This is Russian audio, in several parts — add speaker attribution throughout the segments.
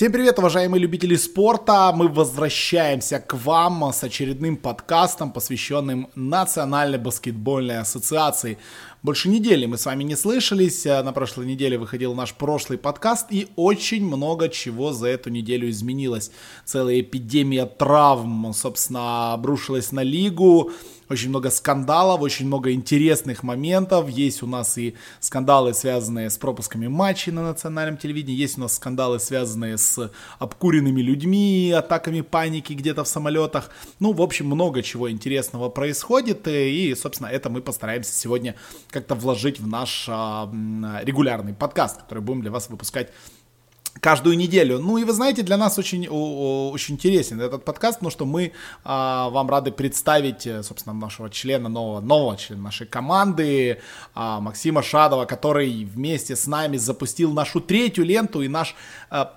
Speaker 1: Всем привет, уважаемые любители спорта! Мы возвращаемся к вам с очередным подкастом, посвященным Национальной баскетбольной ассоциации. Больше недели мы с вами не слышались. На прошлой неделе выходил наш прошлый подкаст, и очень много чего за эту неделю изменилось. Целая эпидемия травм, собственно, обрушилась на лигу очень много скандалов, очень много интересных моментов. Есть у нас и скандалы, связанные с пропусками матчей на национальном телевидении, есть у нас скандалы, связанные с обкуренными людьми, атаками паники где-то в самолетах. Ну, в общем, много чего интересного происходит, и, собственно, это мы постараемся сегодня как-то вложить в наш а, регулярный подкаст, который будем для вас выпускать каждую неделю. Ну и вы знаете, для нас очень, очень интересен этот подкаст, потому что мы а, вам рады представить, э, собственно, нашего члена, нового, нового члена нашей команды, а, Максима Шадова, который вместе с нами запустил нашу третью ленту, и наш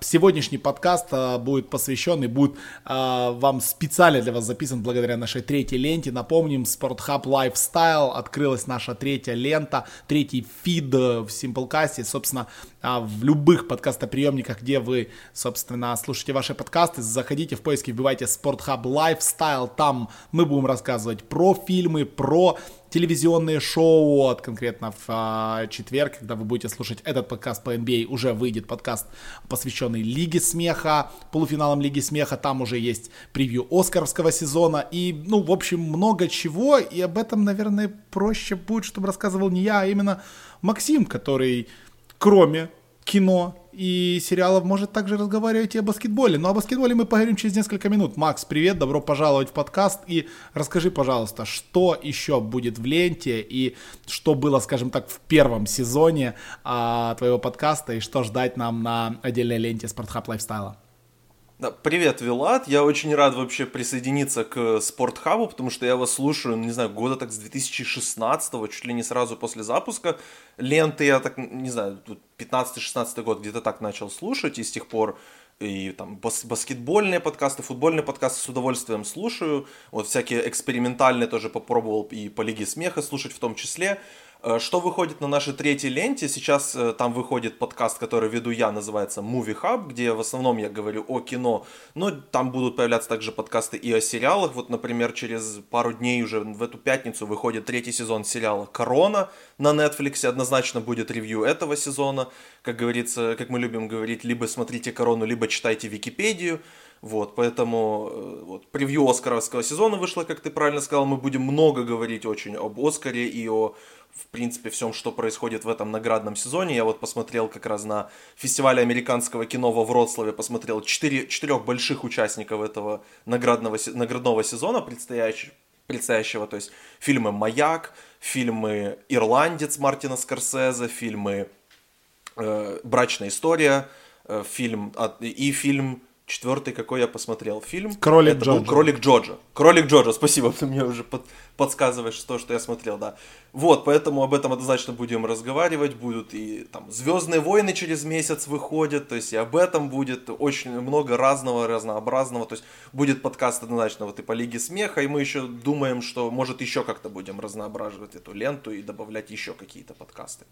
Speaker 1: сегодняшний подкаст а, будет посвящен и будет а, вам специально для вас записан благодаря нашей третьей ленте. Напомним, Sporthub Lifestyle, открылась наша третья лента, третий фид в Simplecast, собственно, а, в любых подкастоприемниках, где вы, собственно, слушаете ваши подкасты, заходите в поиски, вбивайте Sporthub Lifestyle, там мы будем рассказывать про фильмы, про телевизионные шоу, от конкретно в а, четверг, когда вы будете слушать этот подкаст по NBA, уже выйдет подкаст, посвященный Лиге Смеха, полуфиналам Лиги Смеха, там уже есть превью Оскаровского сезона, и, ну, в общем, много чего, и об этом, наверное, проще будет, чтобы рассказывал не я, а именно Максим, который кроме кино и сериалов, может также разговаривать и о баскетболе. Но о баскетболе мы поговорим через несколько минут. Макс, привет, добро пожаловать в подкаст. И расскажи, пожалуйста, что еще будет в ленте и что было, скажем так, в первом сезоне а, твоего подкаста и что ждать нам на отдельной ленте СпортХаб Lifestyle а.
Speaker 2: Да, привет, Вилат. Я очень рад вообще присоединиться к СпортХабу, потому что я вас слушаю, не знаю, года так с 2016 чуть ли не сразу после запуска. Ленты я так, не знаю, 15-16 год где-то так начал слушать, и с тех пор и там бас баскетбольные подкасты, футбольные подкасты с удовольствием слушаю. Вот всякие экспериментальные тоже попробовал и по Лиге Смеха слушать в том числе. Э, что выходит на нашей третьей ленте? Сейчас э, там выходит подкаст, который веду я, называется Movie Hub, где в основном я говорю о кино, но там будут появляться также подкасты и о сериалах. Вот, например, через пару дней уже в эту пятницу выходит третий сезон сериала «Корона» на Netflix. Однозначно будет ревью этого сезона. Как говорится, как мы любим говорить, либо смотрите «Корону», либо читайте Википедию. Вот, поэтому э, вот, превью Оскаровского сезона вышло, как ты правильно сказал. Мы будем много говорить очень об Оскаре и о в принципе, всем, что происходит в этом наградном сезоне. Я вот посмотрел как раз на фестивале американского кино во Вроцлаве, посмотрел четыре, четырех больших участников этого наградного, наградного сезона предстоящего, предстоящего, то есть фильмы «Маяк», фильмы «Ирландец» Мартина Скорсезе, фильмы э, «Брачная история», э, фильм, и фильм Четвертый, какой я посмотрел фильм.
Speaker 1: Кролик это Джорджа. Был
Speaker 2: Кролик Джорджа. Кролик Джорджа, спасибо, ты мне уже под, подсказываешь то, что я смотрел, да. Вот, поэтому об этом однозначно будем разговаривать. Будут и там Звездные войны через месяц выходят, то есть и об этом будет очень много разного, разнообразного. То есть будет подкаст однозначно вот и по Лиге Смеха, и мы еще думаем, что может еще как-то будем разноображивать эту ленту и добавлять еще какие-то подкасты.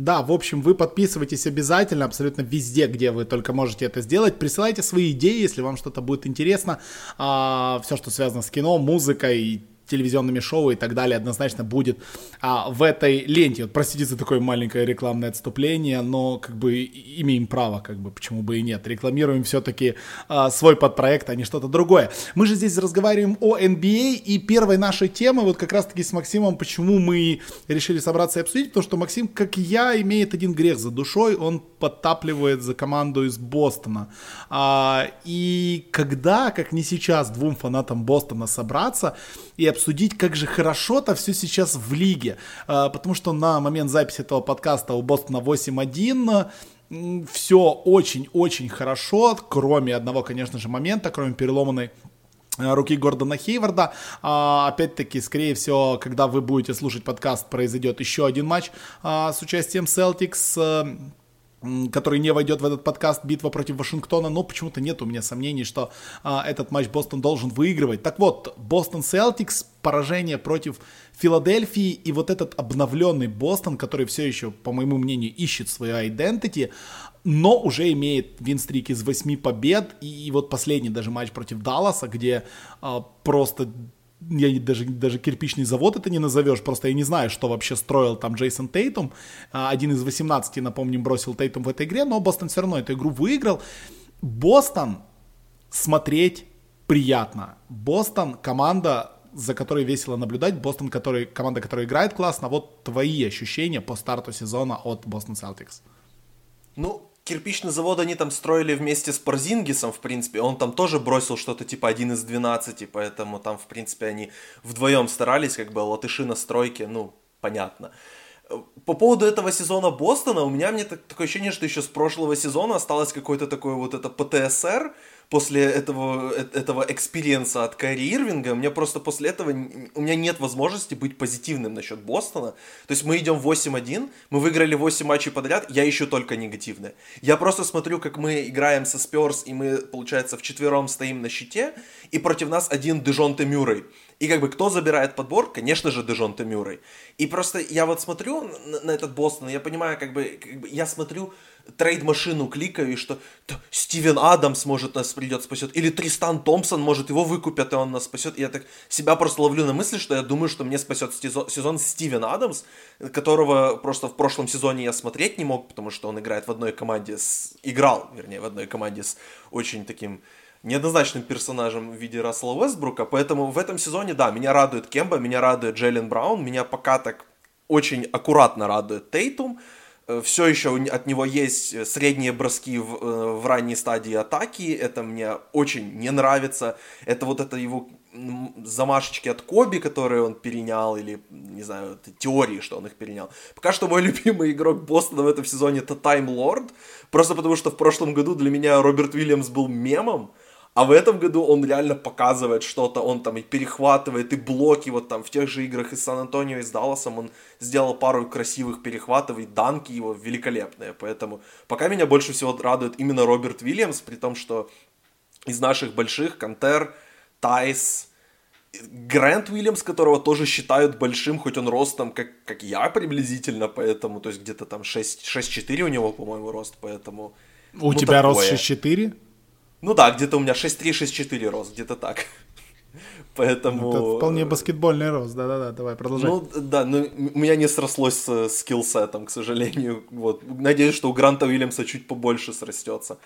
Speaker 1: Да, в общем, вы подписывайтесь обязательно, абсолютно везде, где вы только можете это сделать. Присылайте свои идеи, если вам что-то будет интересно. А, все, что связано с кино, музыкой, телевизионными шоу и так далее однозначно будет а, в этой ленте. Вот, простите за такое маленькое рекламное отступление, но как бы имеем право, как бы почему бы и нет. Рекламируем все-таки а, свой подпроект, а не что-то другое. Мы же здесь разговариваем о NBA и первой нашей темы вот как раз-таки с Максимом, почему мы решили собраться и обсудить, потому что Максим, как и я, имеет один грех за душой, он подтапливает за команду из Бостона. А, и когда, как не сейчас, двум фанатам Бостона собраться и обсудить обсудить, как же хорошо-то все сейчас в лиге. А, потому что на момент записи этого подкаста у Бостона 8-1 все очень-очень хорошо, кроме одного, конечно же, момента, кроме переломанной а, руки Гордона Хейварда. А, опять-таки, скорее всего, когда вы будете слушать подкаст, произойдет еще один матч а, с участием Celtics который не войдет в этот подкаст «Битва против Вашингтона», но почему-то нет у меня сомнений, что а, этот матч Бостон должен выигрывать. Так вот, Бостон Селтикс, поражение против Филадельфии и вот этот обновленный Бостон, который все еще, по моему мнению, ищет свою identity, но уже имеет винстрик из 8 побед, и, и вот последний даже матч против Далласа, где а, просто я даже, даже кирпичный завод это не назовешь, просто я не знаю, что вообще строил там Джейсон Тейтум. А, один из 18, напомним, бросил Тейтум в этой игре, но Бостон все равно эту игру выиграл. Бостон смотреть приятно. Бостон команда, за которой весело наблюдать. Бостон, который, команда, которая играет классно. Вот твои ощущения по старту сезона от Бостон Селтикс.
Speaker 2: Ну, кирпичный завод они там строили вместе с Порзингисом, в принципе. Он там тоже бросил что-то типа один из 12, поэтому там, в принципе, они вдвоем старались, как бы латыши на стройке, ну, понятно. По поводу этого сезона Бостона, у меня мне так, такое ощущение, что еще с прошлого сезона осталось какое-то такое вот это ПТСР, после этого, э, этого experience а от Кайри Ирвинга, мне просто после этого, у меня нет возможности быть позитивным насчет Бостона. То есть мы идем 8-1, мы выиграли 8 матчей подряд, я ищу только негативное. Я просто смотрю, как мы играем со Spurs, и мы, получается, вчетвером стоим на щите, и против нас один Дежонте Мюррей. И как бы кто забирает подбор? Конечно же, Дежонте Мюррей. И просто я вот смотрю на, на этот Бостон, я понимаю, как бы, как бы я смотрю трейд-машину кликаю, и что Стивен Адамс может нас придет спасет, или Тристан Томпсон может его выкупят, и он нас спасет. И я так себя просто ловлю на мысли, что я думаю, что мне спасет сезон Стивен Адамс, которого просто в прошлом сезоне я смотреть не мог, потому что он играет в одной команде с... играл, вернее, в одной команде с очень таким неоднозначным персонажем в виде Рассела Уэстбрука, поэтому в этом сезоне, да, меня радует Кемба, меня радует Джейлен Браун, меня пока так очень аккуратно радует Тейтум, Э, все еще от него есть э, средние броски в, э, в ранней стадии атаки, это мне очень не нравится, это вот это его замашечки от Коби, которые он перенял, или, не знаю, теории, что он их перенял. Пока что мой любимый игрок Бостона в этом сезоне это Тайм Лорд, просто потому что в прошлом году для меня Роберт Уильямс был мемом, а в этом году он реально показывает что-то, он там и перехватывает, и блоки, вот там в тех же играх из Сан-Антонио и с Далласом он сделал пару красивых перехватов, и данки его великолепные, поэтому пока меня больше всего радует именно Роберт Уильямс, при том, что из наших больших, Кантер, Тайс, Грант Уильямс, которого тоже считают большим, хоть он ростом, как, как я приблизительно, поэтому, то есть где-то там 6-4 у него, по-моему, рост, поэтому...
Speaker 1: У ну, тебя такое. рост 6-4?
Speaker 2: Ну да, где-то у меня 6-3-6-4 рост, где-то так. Поэтому... Это
Speaker 1: вполне баскетбольный рост, да-да-да, давай продолжай.
Speaker 2: Ну да, но у меня не срослось с скиллсетом, к сожалению. Вот. Надеюсь, что у Гранта Уильямса чуть побольше срастется.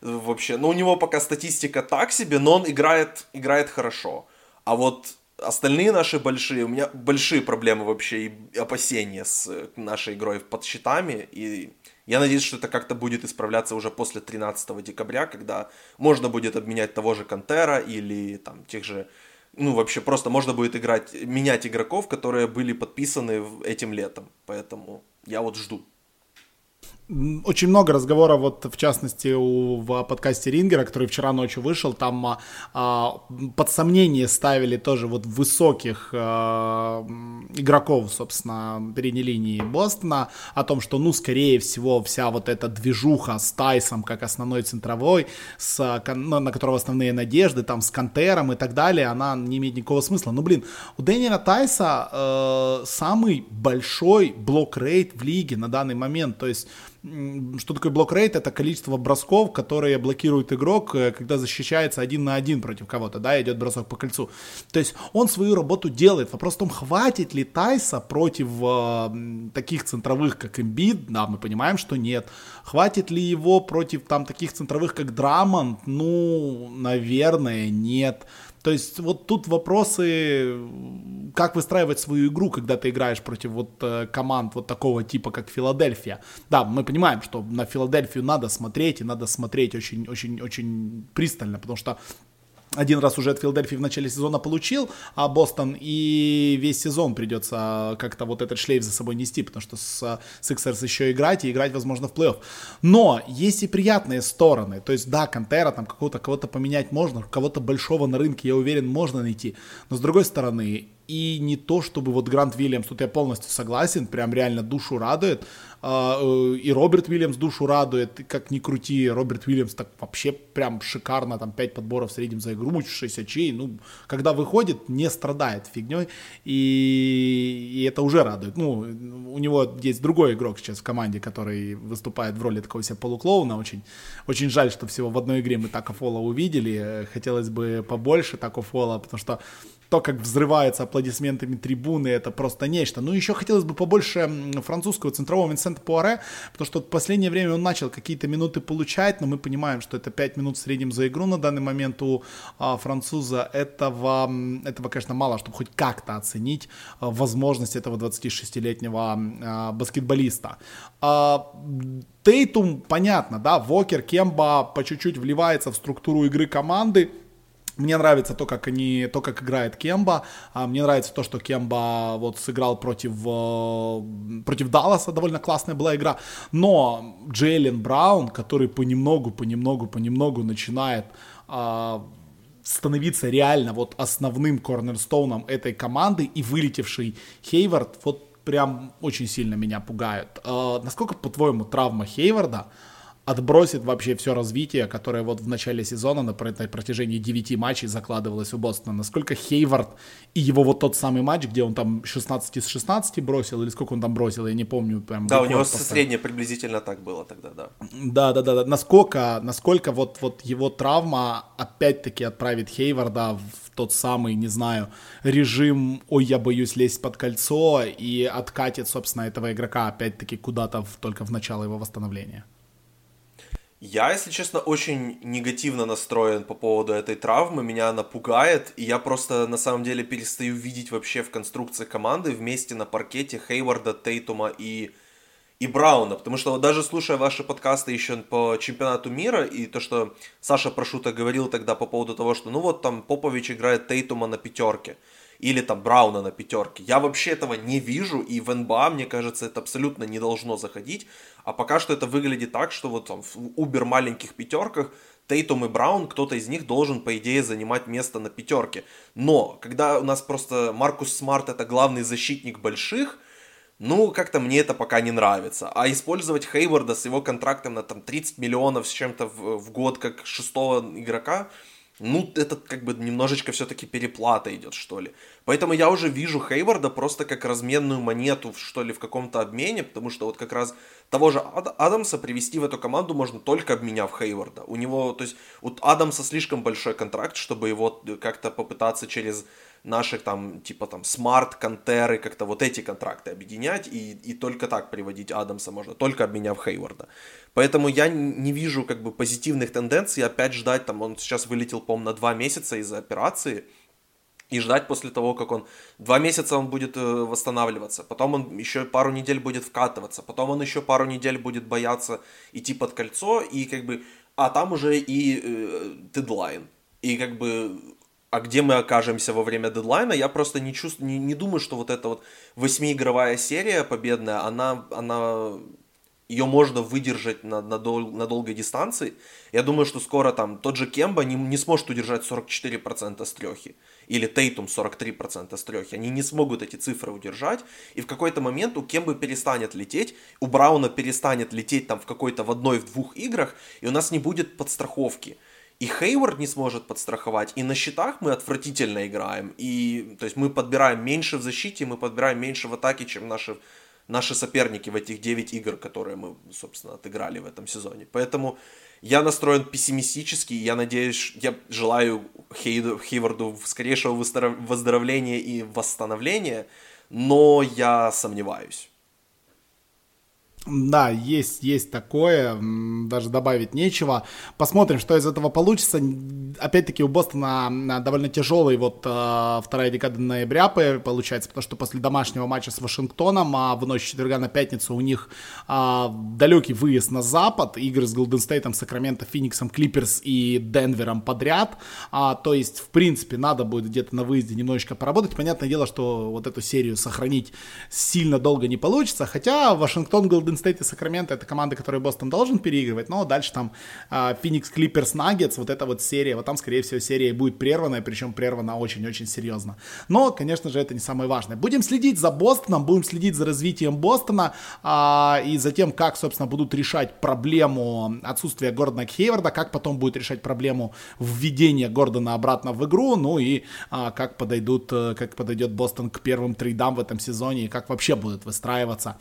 Speaker 2: Вообще, ну у него пока статистика так себе, но он играет, играет хорошо. А вот остальные наши большие, у меня большие проблемы вообще и опасения с нашей игрой под щитами. И я надеюсь, что это как-то будет исправляться уже после 13 декабря, когда можно будет обменять того же Кантера или там тех же ну, вообще просто можно будет играть, менять игроков, которые были подписаны этим летом. Поэтому я вот жду.
Speaker 1: Очень много разговоров, вот в частности у, в подкасте Рингера, который вчера ночью вышел, там а, а под сомнение ставили тоже вот высоких а, игроков, собственно, передней линии Бостона, о том, что, ну, скорее всего, вся вот эта движуха с Тайсом как основной центровой, с, ну, на которого основные надежды, там, с Кантером и так далее, она не имеет никакого смысла. Ну, блин, у Дэниела Тайса э, самый большой block rate в лиге на данный момент, то есть что такое block rate? Это количество бросков, которые блокирует игрок, э, когда защищается один на один против кого-то, да, идет бросок по кольцу. То есть он свою работу делает. Вопрос в том, хватит ли Тайса против э, таких центровых, как Эмбид, да, мы понимаем, что нет. Хватит ли его против там таких центровых, как Драмонт? Ну, наверное, нет. То есть вот тут вопросы, как выстраивать свою игру, когда ты играешь против вот э, команд вот такого типа, как Филадельфия. Да, мы понимаем, что на Филадельфию надо смотреть, и надо смотреть очень-очень-очень пристально, потому что один раз уже от Филадельфии в начале сезона получил, а Бостон и весь сезон придется как-то вот этот шлейф за собой нести, потому что с Sixers еще играть и играть, возможно, в плей-офф. Но есть и приятные стороны. То есть, да, Кантера, там какого-то кого-то поменять можно, кого-то большого на рынке, я уверен, можно найти. Но с другой стороны, и не то, чтобы вот Грант Вильямс, тут я полностью согласен, прям реально душу радует, а, э, и Роберт Вильямс душу радует, как ни крути, Роберт Вильямс так вообще прям шикарно, там 5 подборов в среднем за игру, 6 очей, ну, когда выходит, не страдает фигней, и, и это уже радует. Ну, у него есть другой игрок сейчас в команде, который выступает в роли такого себе полуклоуна, очень, очень жаль, что всего в одной игре мы Тако Фола увидели, хотелось бы побольше Тако Фола, потому что то, как взрывается аплодисментами трибуны, это просто нечто. Ну, еще хотелось бы побольше французского центрового Винсента Пуаре, потому что в последнее время он начал какие-то минуты получать, но мы понимаем, что это 5 минут в среднем за игру на данный момент у а, француза. Этого, этого, конечно, мало, чтобы хоть как-то оценить а, возможность этого 26-летнего а, баскетболиста. А, Тейтум, понятно, да, Вокер, Кемба по чуть-чуть вливается в структуру игры команды, мне нравится то, как они, то, как играет Кемба. А, мне нравится то, что Кемба вот сыграл против, э, против Далласа, довольно классная была игра. Но Джейлен Браун, который понемногу, понемногу, понемногу начинает а, становиться реально вот основным корнерстоуном этой команды и вылетевший Хейвард, вот прям очень сильно меня пугают. А, насколько, по-твоему, травма Хейварда отбросит вообще все развитие, которое вот в начале сезона на протяжении 9 матчей закладывалось у Бостона. Насколько Хейвард и его вот тот самый матч, где он там 16 из 16 бросил, или сколько он там бросил, я не помню.
Speaker 2: Прям да, у него поставил. среднее приблизительно так было тогда, да.
Speaker 1: Да, да, да. да. Насколько, насколько вот, вот его травма опять-таки отправит Хейварда в тот самый, не знаю, режим «Ой, я боюсь лезть под кольцо» и откатит, собственно, этого игрока опять-таки куда-то в, только в начало его восстановления.
Speaker 2: Я, если честно, очень негативно настроен по поводу этой травмы, меня она пугает, и я просто на самом деле перестаю видеть вообще в конструкции команды вместе на паркете Хейварда, Тейтума и, и Брауна, потому что даже слушая ваши подкасты еще по чемпионату мира, и то, что Саша Прошута говорил тогда по поводу того, что ну вот там Попович играет Тейтума на пятерке, или там Брауна на пятерке. Я вообще этого не вижу, и в НБА, мне кажется, это абсолютно не должно заходить. А пока что это выглядит так, что вот там в убер маленьких пятерках Тейтум и Браун, кто-то из них должен, по идее, занимать место на пятерке. Но, когда у нас просто Маркус Смарт это главный защитник больших, ну, как-то мне это пока не нравится. А использовать Хейварда с его контрактом на там 30 миллионов с чем-то в, в год как шестого игрока, ну, это как бы немножечко все-таки переплата идет, что ли. Поэтому я уже вижу Хейварда просто как разменную монету, что ли, в каком-то обмене, потому что вот как раз того же Ад- Адамса привести в эту команду можно только обменяв Хейварда. У него, то есть, у Адамса слишком большой контракт, чтобы его как-то попытаться через наших там, типа там, смарт, контеры, как-то вот эти контракты объединять, и, и только так приводить Адамса можно, только обменяв Хейварда. Поэтому я не вижу как бы позитивных тенденций, опять ждать, там, он сейчас вылетел, по-моему, на два месяца из-за операции, и ждать после того, как он... Два месяца он будет э, восстанавливаться, потом он еще пару недель будет вкатываться, потом он еще пару недель будет бояться идти под кольцо, и как бы... А там уже и э, дедлайн. И как бы а где мы окажемся во время дедлайна, я просто не чувствую, не, не думаю, что вот эта вот восьмиигровая серия победная, она, она ее можно выдержать на, на, дол, на долгой дистанции. Я думаю, что скоро там тот же Кемба не, не сможет удержать 44% с трехи. Или Тейтум 43% с трехи. Они не смогут эти цифры удержать. И в какой-то момент у Кембы перестанет лететь, у Брауна перестанет лететь там в какой-то в одной, в двух играх, и у нас не будет подстраховки и Хейвард не сможет подстраховать, и на счетах мы отвратительно играем, и то есть мы подбираем меньше в защите, мы подбираем меньше в атаке, чем наши, наши соперники в этих 9 игр, которые мы, собственно, отыграли в этом сезоне. Поэтому я настроен пессимистически, я надеюсь, я желаю Хейду, Хейварду скорейшего выздоровления и восстановления, но я сомневаюсь.
Speaker 1: Да, есть, есть такое, даже добавить нечего. Посмотрим, что из этого получится. Опять-таки у Бостона довольно тяжелый вот э, вторая декада ноября получается, потому что после домашнего матча с Вашингтоном, а в ночь четверга на пятницу у них э, далекий выезд на запад, игры с Голден Стейтом, Сакраменто, Фениксом, Клиперс и Денвером подряд. А, то есть, в принципе, надо будет где-то на выезде немножечко поработать. Понятное дело, что вот эту серию сохранить сильно долго не получится, хотя Вашингтон Голден Golden State и Сакраменто это команды, которые Бостон должен переигрывать, но дальше там Феникс Клиперс Наггетс, вот эта вот серия, вот там, скорее всего, серия будет прерванная, причем прервана очень-очень серьезно. Но, конечно же, это не самое важное. Будем следить за Бостоном, будем следить за развитием Бостона а, и за тем, как, собственно, будут решать проблему отсутствия Гордона Хейварда, как потом будет решать проблему введения Гордона обратно в игру, ну и а, как подойдут, как подойдет Бостон к первым трейдам в этом сезоне и как вообще будет выстраиваться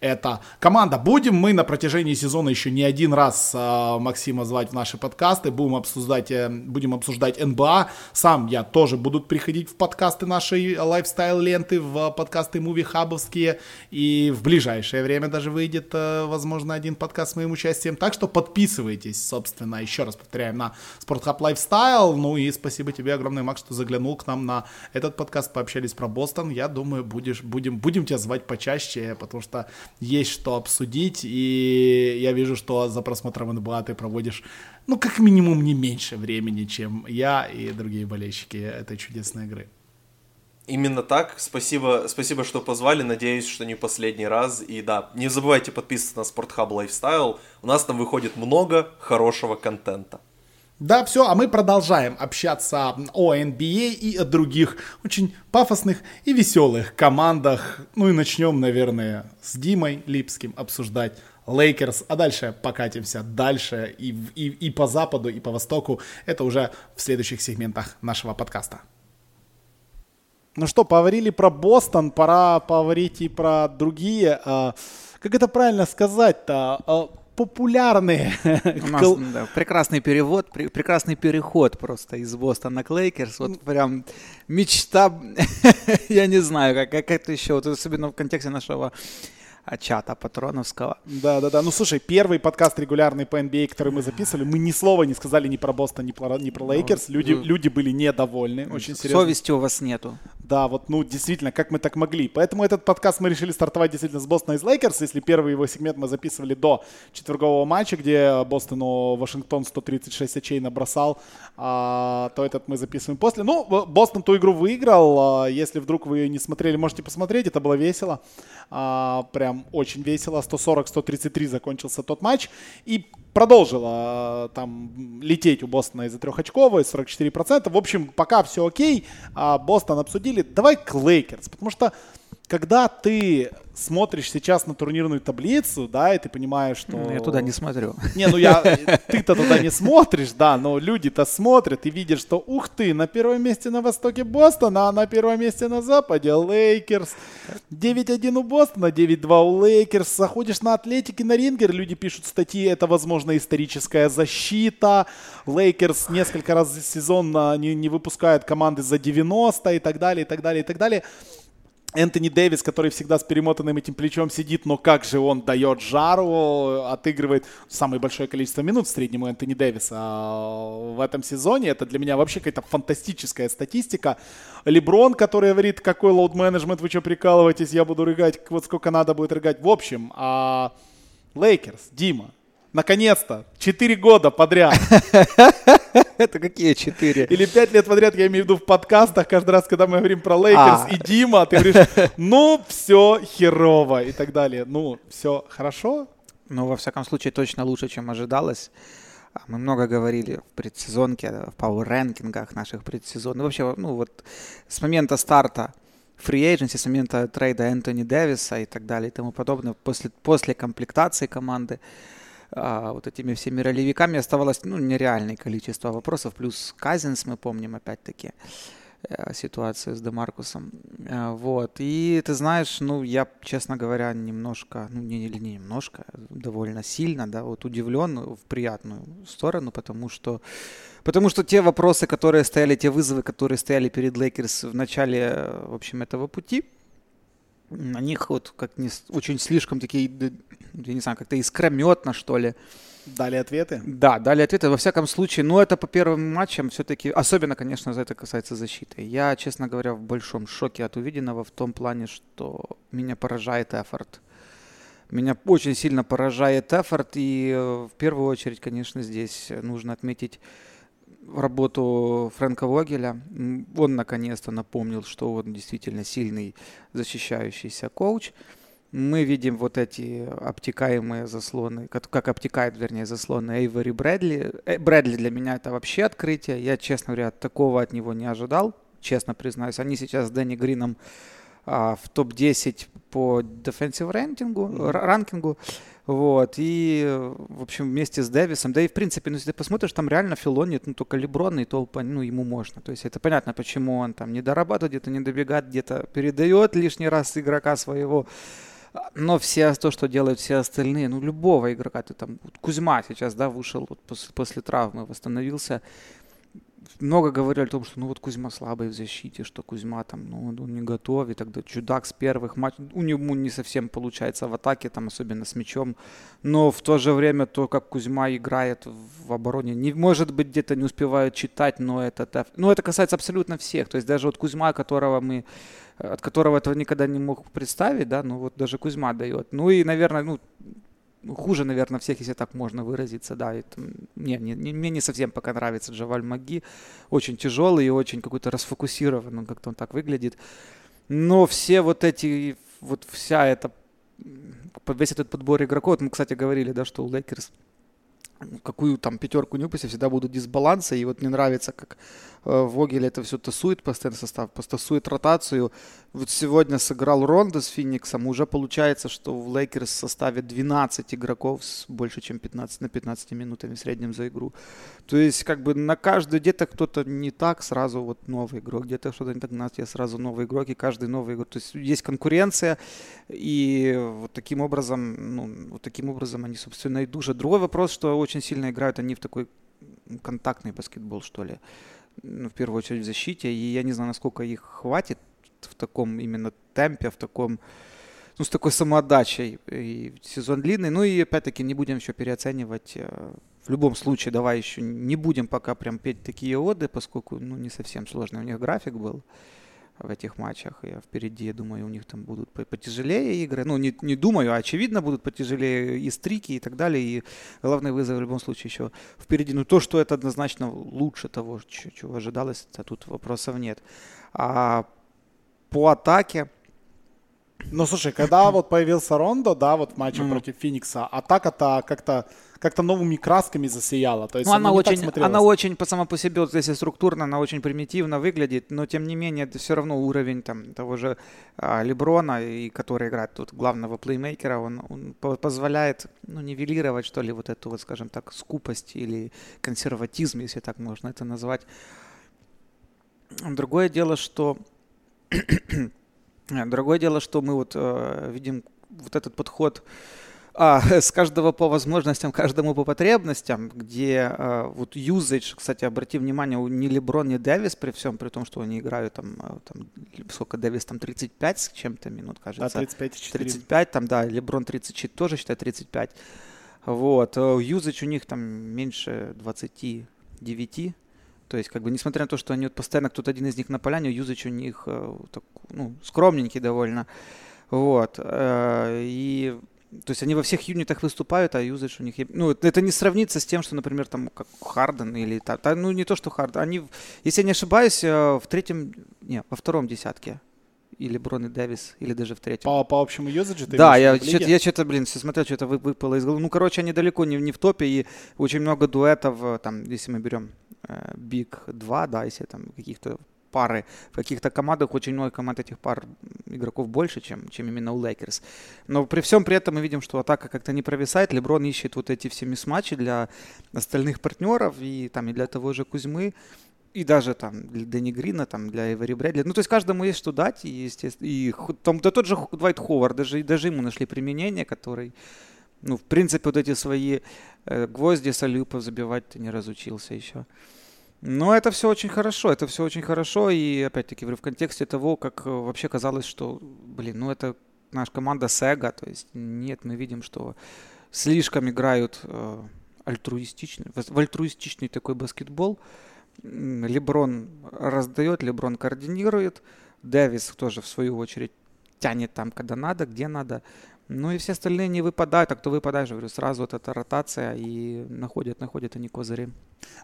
Speaker 1: эта команда. Будем мы на протяжении сезона еще не один раз а, Максима звать в наши подкасты, будем обсуждать, э, будем обсуждать НБА. Сам я тоже буду приходить в подкасты нашей lifestyle ленты, в подкасты movie hub овские и в ближайшее время даже выйдет, э, возможно, один подкаст с моим участием. Так что подписывайтесь, собственно, еще раз повторяем, на СпортХаб Lifestyle. Ну и спасибо тебе огромное, Макс, что заглянул к нам на этот подкаст, пообщались про Бостон. Я думаю, будешь, будем, будем тебя звать почаще, потому что есть что обсудить, и я вижу, что за просмотром НБА ты проводишь, ну, как минимум, не меньше времени, чем я и другие болельщики этой чудесной игры.
Speaker 2: Именно так. Спасибо, спасибо, что позвали. Надеюсь, что не последний раз. И да, не забывайте подписываться на Спортхаб Lifestyle. У нас там выходит много хорошего контента.
Speaker 1: Да, все, а мы продолжаем общаться о NBA и о других очень пафосных и веселых командах. Ну и начнем, наверное, с Димой Липским обсуждать Лейкерс, а дальше покатимся дальше и, и, и по западу, и по востоку. Это уже в следующих сегментах нашего подкаста. Ну что, поговорили про Бостон, пора поговорить и про другие. А, как это правильно сказать-то? Популярные.
Speaker 3: У нас да, прекрасный перевод, пр- прекрасный переход просто из Бостона к Лейкерс. Вот прям мечта, я не знаю, как, как это еще, вот особенно в контексте нашего чата патроновского.
Speaker 1: Да, да, да. Ну слушай, первый подкаст регулярный по NBA, который мы записывали, мы ни слова не сказали ни про Бостон, ни про, ни про Лейкерс. Люди, ну, люди были недовольны. Очень серьезно.
Speaker 3: Совести у вас нету.
Speaker 1: Да, вот, ну, действительно, как мы так могли. Поэтому этот подкаст мы решили стартовать действительно с Бостона и с Лейкерс. Если первый его сегмент мы записывали до четвергового матча, где Бостону Вашингтон 136 очей набросал, а, то этот мы записываем после. Ну, Бостон ту игру выиграл. А, если вдруг вы не смотрели, можете посмотреть. Это было весело. А, прям очень весело. 140-133 закончился тот матч. И продолжила там лететь у Бостона из-за трехочковой, 44%. В общем, пока все окей. А Бостон обсудили. Давай к Лейкерс, потому что когда ты смотришь сейчас на турнирную таблицу, да, и ты понимаешь, что...
Speaker 3: Я туда не смотрю.
Speaker 1: Не, ну я... Ты-то туда не смотришь, да, но люди-то смотрят и видят, что, ух ты, на первом месте на востоке Бостон, а на первом месте на западе Лейкерс. 9-1 у Бостона, 9-2 у Лейкерс. Заходишь на Athletic, на Ringer, люди пишут статьи, это, возможно, историческая защита. Лейкерс несколько раз в сезон не, не выпускают команды за 90 и так далее, и так далее, и так далее. Энтони Дэвис, который всегда с перемотанным этим плечом сидит, но как же он дает жару, отыгрывает самое большое количество минут в среднем у Энтони Дэвиса в этом сезоне. Это для меня вообще какая-то фантастическая статистика. Леброн, который говорит, какой load management, вы что прикалываетесь, я буду играть, вот сколько надо будет играть. В общем, а Лейкерс, Дима, Наконец-то. Четыре года подряд.
Speaker 3: Это какие четыре?
Speaker 1: Или пять лет подряд, я имею в виду в подкастах, каждый раз, когда мы говорим про Лейкерс а. и Дима, ты говоришь, ну, все херово и так далее. Ну, все хорошо?
Speaker 3: Ну, во всяком случае, точно лучше, чем ожидалось. А, мы много говорили в предсезонке, в power ranking ах наших предсезонных. Ну, вообще, ну вот с момента старта free agency, с момента трейда Энтони Дэвиса и так далее и тому подобное, после, после комплектации команды, а, вот этими всеми ролевиками оставалось ну, нереальное количество вопросов. Плюс Казинс, мы помним опять-таки э, ситуацию с Демаркусом. Э, вот. И ты знаешь, ну, я, честно говоря, немножко, ну, не, не немножко, довольно сильно, да, вот удивлен в приятную сторону, потому что Потому что те вопросы, которые стояли, те вызовы, которые стояли перед Лейкерс в начале, в общем, этого пути, на них вот как не очень слишком такие, я не знаю, как-то искрометно, что ли.
Speaker 1: Дали ответы?
Speaker 3: Да, дали ответы. Во всяком случае, ну это по первым матчам все-таки, особенно, конечно, за это касается защиты. Я, честно говоря, в большом шоке от увиденного в том плане, что меня поражает эфорт. Меня очень сильно поражает эфорт, и э, в первую очередь, конечно, здесь нужно отметить работу Фрэнка Вогеля. Он наконец-то напомнил, что он действительно сильный защищающийся коуч. мы видим вот эти обтекаемые заслоны, как, как обтекает, вернее, заслоны Эйвори Брэдли. Э, Брэдли для меня это вообще открытие. Я, честно говоря, такого от него не ожидал, честно признаюсь. Они сейчас с Дэнни Грином а, в топ-10 по defensive рейтингу, mm-hmm. ранкингу. Вот, и, в общем, вместе с Дэвисом, да и, в принципе, ну, если ты посмотришь, там реально Филони, ну, только Леброн, и то, ну, ему можно. То есть это понятно, почему он там не дорабатывает, где-то не добегает, где-то передает лишний раз игрока своего. Но все то, что делают все остальные, ну, любого игрока, ты там, вот Кузьма сейчас, да, вышел вот после, после травмы, восстановился, много говорили о том, что ну вот Кузьма слабый в защите, что Кузьма там, ну он не готов, и тогда чудак с первых матчей, у него не совсем получается в атаке, там особенно с мячом, но в то же время то, как Кузьма играет в обороне, не может быть где-то не успевают читать, но это, ну это касается абсолютно всех, то есть даже вот Кузьма, которого мы от которого этого никогда не мог представить, да, ну вот даже Кузьма дает. Ну и, наверное, ну, хуже, наверное, всех, если так можно выразиться, да. Это, не, не, не, мне не совсем пока нравится Джавейл Макги. Очень тяжелый и очень какой-то расфокусированный, как-то он так выглядит. Но все вот эти, вот вся эта, весь этот подбор игроков, вот мы, кстати, говорили, да, что у Лейкерс какую там пятерку не выпусти, всегда будут дисбалансы. И вот мне нравится, как Вогель это все тасует постоянно состав, тасует ротацию. Вот сегодня сыграл Рондо с Фениксом. Уже получается, что в Лейкерс в составе 12 игроков с больше, чем 15 на 15 минутами в среднем за игру. То есть как бы на каждый где-то кто-то не так, сразу вот новый игрок. Где-то что-то не так, на тебе сразу новый игрок, и каждый новый игрок. То есть есть конкуренция, и вот таким образом, ну, вот таким образом они, собственно, и душат. Другой вопрос, что очень сильно играют они в такой контактный баскетбол, что ли. Ну, в первую очередь в защите. И я не знаю, насколько их хватит в таком именно темпе, в таком, ну, с такой самоотдачей. И сезон длинный. Ну и опять-таки не будем еще переоценивать. Э, в любом случае, давай еще не будем пока прям петь такие оды, поскольку, ну, не совсем сложный у них график был в этих матчах. Я впереди, я думаю, у них там будут потяжелее игры. Ну, не, не думаю, а очевидно будут потяжелее и стрики и так далее. И главный вызов в любом случае еще впереди. Но то, что это однозначно лучше того, чего ожидалось, то тут вопросов нет. А по атаке
Speaker 1: ну, слушай, когда вот появился Рондо, да, вот в матче mm-hmm. против Феникса, атака-то как-то как-то новыми красками засияла. То есть
Speaker 3: ну, она, очень, она очень по сама по себе, вот если структурно, она очень примитивно выглядит, но тем не менее это все равно уровень там того же а, Леброна, и который играет тут главного плеймейкера, он, он позволяет ну, нивелировать, что ли, вот эту вот, скажем так, скупость или консерватизм, если так можно это назвать. Другое дело, что Другое дело, что мы вот э, видим вот этот подход а, с каждого по возможностям, каждому по потребностям, где а, вот usage, кстати, обрати внимание, у ни Леброн, ни Дэвис, при всем, при том, что они играют там, а, там сколько Дэвис, там 35 с чем-то минут, кажется.
Speaker 1: Да, 35 4.
Speaker 3: 35, там, да, Леброн 34, тоже считай 35. Вот, usage у них там меньше 29, то есть, как бы, несмотря на то, что они вот постоянно кто-то один из них на поляне, юзач у них э, так, ну, скромненький довольно. Вот. Э, и то есть они во всех юнитах выступают, а юзач у них... Ну, это не сравнится с тем, что, например, там, как Харден или... Та, ну, не то, что Харден. Они, если я не ошибаюсь, э, в третьем... Не, во втором десятке. Или Брон и Дэвис, или даже в третьем.
Speaker 1: По, по общему юзаджу ты
Speaker 3: Да, я что-то, я что-то, блин, все смотрел, что-то выпало из головы. Ну, короче, они далеко не, не в топе, и очень много дуэтов, там, если мы берем Big э, 2, да, если там каких-то пары. В каких-то командах очень много команд этих пар игроков больше, чем, чем именно у Лейкерс. Но при всем при этом мы видим, что атака как-то не провисает. Леброн ищет вот эти все mismatch и для остальных партнеров и там и для того же Кузьмы и даже там для Дэнни Грина, там для Эвери Брэдли. Ну, то есть каждому есть что дать, и, естественно, и там, да тот же Двайт Ховард, даже, даже ему нашли применение, который, ну, в принципе, вот эти свои э, гвозди с забивать-то не разучился еще. Но это все очень хорошо, это все очень хорошо, и опять-таки в контексте того, как э, вообще казалось, что, блин, ну это наша команда Сега, то есть нет, мы видим, что слишком играют э, альтруистичный, в альтруистичный такой баскетбол. Леброн раздает, Леброн координирует, Дэвис тоже в свою очередь тянет там, когда надо, где надо. Ну и все остальные не выпадают, а кто выпадает, говорю, сразу вот эта ротация и находят, находят они козыри.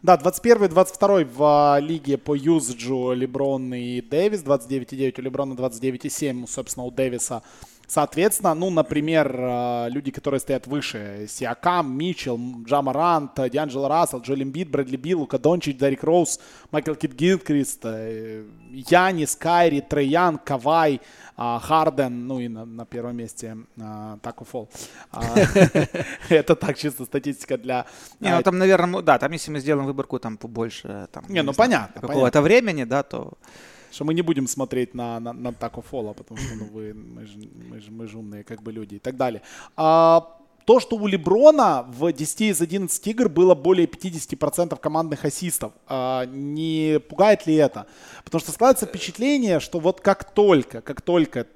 Speaker 1: Да, 21-22 в а, лиге по юзджу Леброн и Дэвис, 29,9 у Леброна, 29,7, собственно, у Дэвиса Соответственно, ну, например, э, люди, которые стоят выше, Сиакам, Митчелл, Джамарант, Дианджело Рассел, Джоэл Эмбит, Брэдли Билл, Лука Дончич, Дарик Роуз, Майкл Кит Гилкрист, э, Янис, Кайри, Трейян, Кавай, а, Харден, ну и на, на первом месте а, Тако Фол. А, это так чисто статистика для...
Speaker 3: Не, ну там, наверное, да, там если мы сделаем выборку там побольше, там...
Speaker 1: Не, ну понятно.
Speaker 3: Какого-то времени, да, то
Speaker 1: что мы не будем смотреть на, на, на Тако Фола, потому что ну, вы, мы, же, мы, же, мы же умные как бы люди и так далее. А, то, что у Леброна в 10 из 11 игр было более 50% командных ассистов, а, не пугает ли это? Потому что складывается впечатление, что вот как только, как только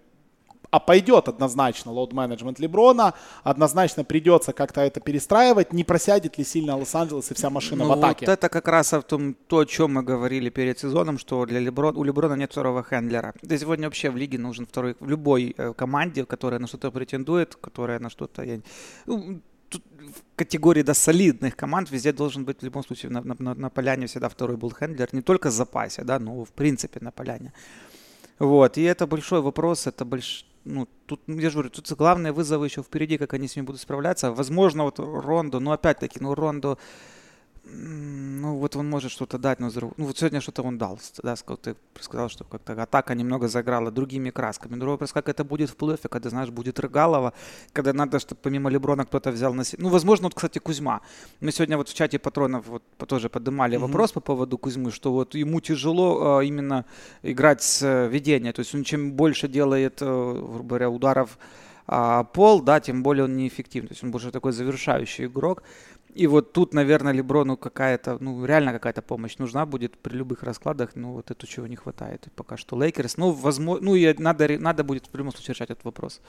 Speaker 1: а пойдет однозначно лоуд-менеджмент Леброна, однозначно придется как-то это перестраивать, не просядет ли сильно Лос-Анджелес и вся машина ну, в атаке.
Speaker 3: Вот это как раз о том, то, о чем мы говорили перед сезоном, что для Леброна, у Леброна нет второго хендлера. Да сегодня вообще в лиге нужен второй, в любой э, команде, которая на что-то претендует, которая на что-то... Я, ну, тут в категории да, солидных команд везде должен быть в любом случае на, на, на поляне всегда второй был хендлер, не только в запасе, да, но в принципе на поляне. Вот, и это большой вопрос, это больш ну, тут, ну, я же говорю, тут главные вызовы еще впереди, как они с ними будут справляться. Возможно, вот Рондо, но опять-таки, ну, Рондо, ну, вот он может что-то дать, но ну, вот сегодня что-то он дал, да, сказал, ты сказал, что как-то атака немного заиграла другими красками. Другой вопрос, как это будет в плей-оффе, когда, знаешь, будет Рыгалова, когда надо, чтобы помимо Леброна кто-то взял на себя. Ну, возможно, вот, кстати, Кузьма. Мы сегодня вот в чате патронов вот тоже поднимали mm-hmm. вопрос по поводу Кузьмы, что вот ему тяжело э, именно играть с э, ведения, то есть он чем больше делает, э, грубо говоря, ударов а, пол, да, тем более он неэффективный. То есть он больше такой завершающий игрок. И вот тут, наверное, Леброну какая-то, ну, реально какая-то помощь нужна будет при любых раскладах. Ну, вот это чего не хватает. Пока что Лейкерс. Ну, возможно, ну, и надо, надо будет в любом случае решать этот вопрос.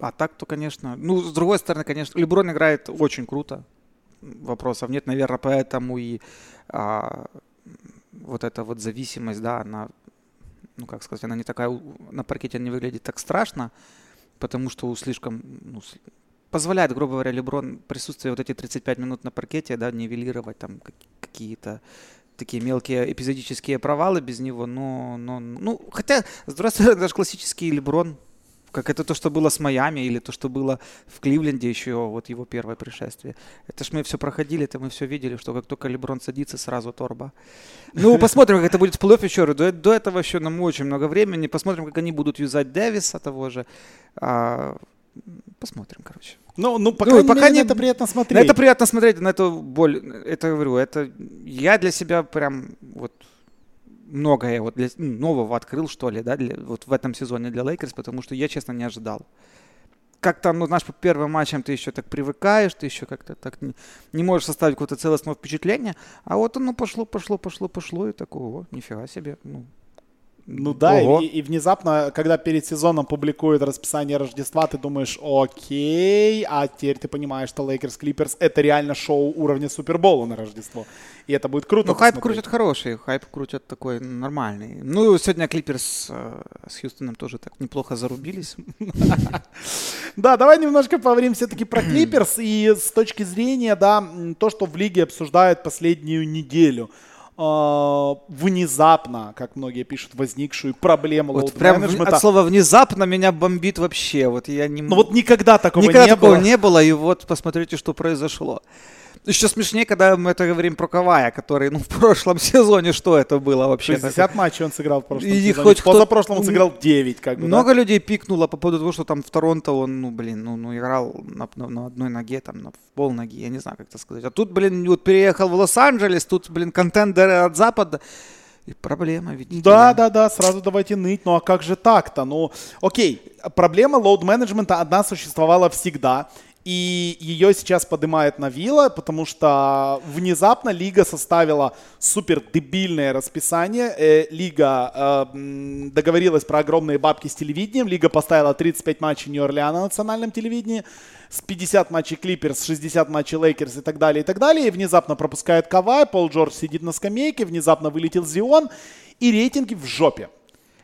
Speaker 3: А так, то, конечно, ну, с другой стороны, конечно, Леброн играет очень круто. Вопросов нет, наверное, поэтому и а, вот эта вот зависимость, да, она, ну, как сказать, она не такая, на паркете не выглядит так страшно, потому что слишком, ну, позволяет, грубо говоря, Леброн присутствие вот эти 35 минут на паркете, да, нивелировать там какие-то такие мелкие эпизодические провалы без него, но, но ну, хотя, стороны, даже классический Леброн, как это то, что было с Майами, или то, что было в Кливленде еще, вот его первое пришествие. Это ж мы все проходили, это мы все видели, что как только Леброн садится, сразу торба. Ну, посмотрим, как это будет в плей-офф еще. До, до этого еще нам очень много времени. Посмотрим, как они будут юзать Дэвиса того же. А, посмотрим, короче.
Speaker 1: Ну, ну, по ну, пока мере, не, это приятно смотреть.
Speaker 3: Это приятно смотреть, на эту боль, это говорю, это я для себя прям вот многое вот для, ну, нового открыл, что ли, да, для, вот в этом сезоне для Лейкерс, потому что я, честно, не ожидал. Как там, ну, знаешь, по первым матчам ты еще так привыкаешь, ты еще как-то так не, не можешь составить какое-то целостное впечатление, а вот оно пошло, пошло, пошло, пошло, и такого, нифига себе, ну,
Speaker 1: ну да, и, и внезапно, когда перед сезоном публикуют расписание Рождества, ты думаешь, окей, а теперь ты понимаешь, что Lakers Clippers это реально шоу уровня Супербола на Рождество. И это будет круто. Ну,
Speaker 3: хайп крутят хороший, хайп крутят такой нормальный. Ну, сегодня Клиперс э, с Хьюстоном тоже так неплохо зарубились.
Speaker 1: Да, давай немножко поговорим все-таки про Клиперс. И с точки зрения, да, то, что в лиге обсуждают последнюю неделю – внезапно, как многие пишут, возникшую проблему
Speaker 3: вот прям от слова внезапно меня бомбит вообще. Вот я не.
Speaker 1: Ну вот никогда такого
Speaker 3: никогда
Speaker 1: не
Speaker 3: такого
Speaker 1: было.
Speaker 3: не было, и вот посмотрите, что произошло. Еще смешнее, когда мы это говорим про Кавая, который, ну, в прошлом сезоне, что это было вообще?
Speaker 1: 60 такое? матчей он сыграл в прошлом и сезоне. Хоть Позапрошлом он сыграл 9, как бы,
Speaker 3: Много да? людей пикнуло по поводу того, что там в Торонто он, ну, блин, ну, ну играл на, на, на одной ноге, там, на пол ноги, я не знаю, как это сказать. А тут, блин, вот переехал в Лос-Анджелес, тут, блин, контендеры от Запада. И проблема, видите
Speaker 1: Да, ли? да, да, сразу давайте ныть. Ну а как же так-то? Ну, окей, проблема лоуд-менеджмента одна существовала всегда. И ее сейчас поднимает на вилла, потому что внезапно лига составила супер дебильное расписание. Э, лига э, договорилась про огромные бабки с телевидением. Лига поставила 35 матчей Нью-Орлеана на национальном телевидении, с 50 матчей Клиперс, 60 матчей Лейкерс и так далее, и так далее. И внезапно пропускает Кавай, Пол Джордж сидит на скамейке, внезапно вылетел Зион, и рейтинги в жопе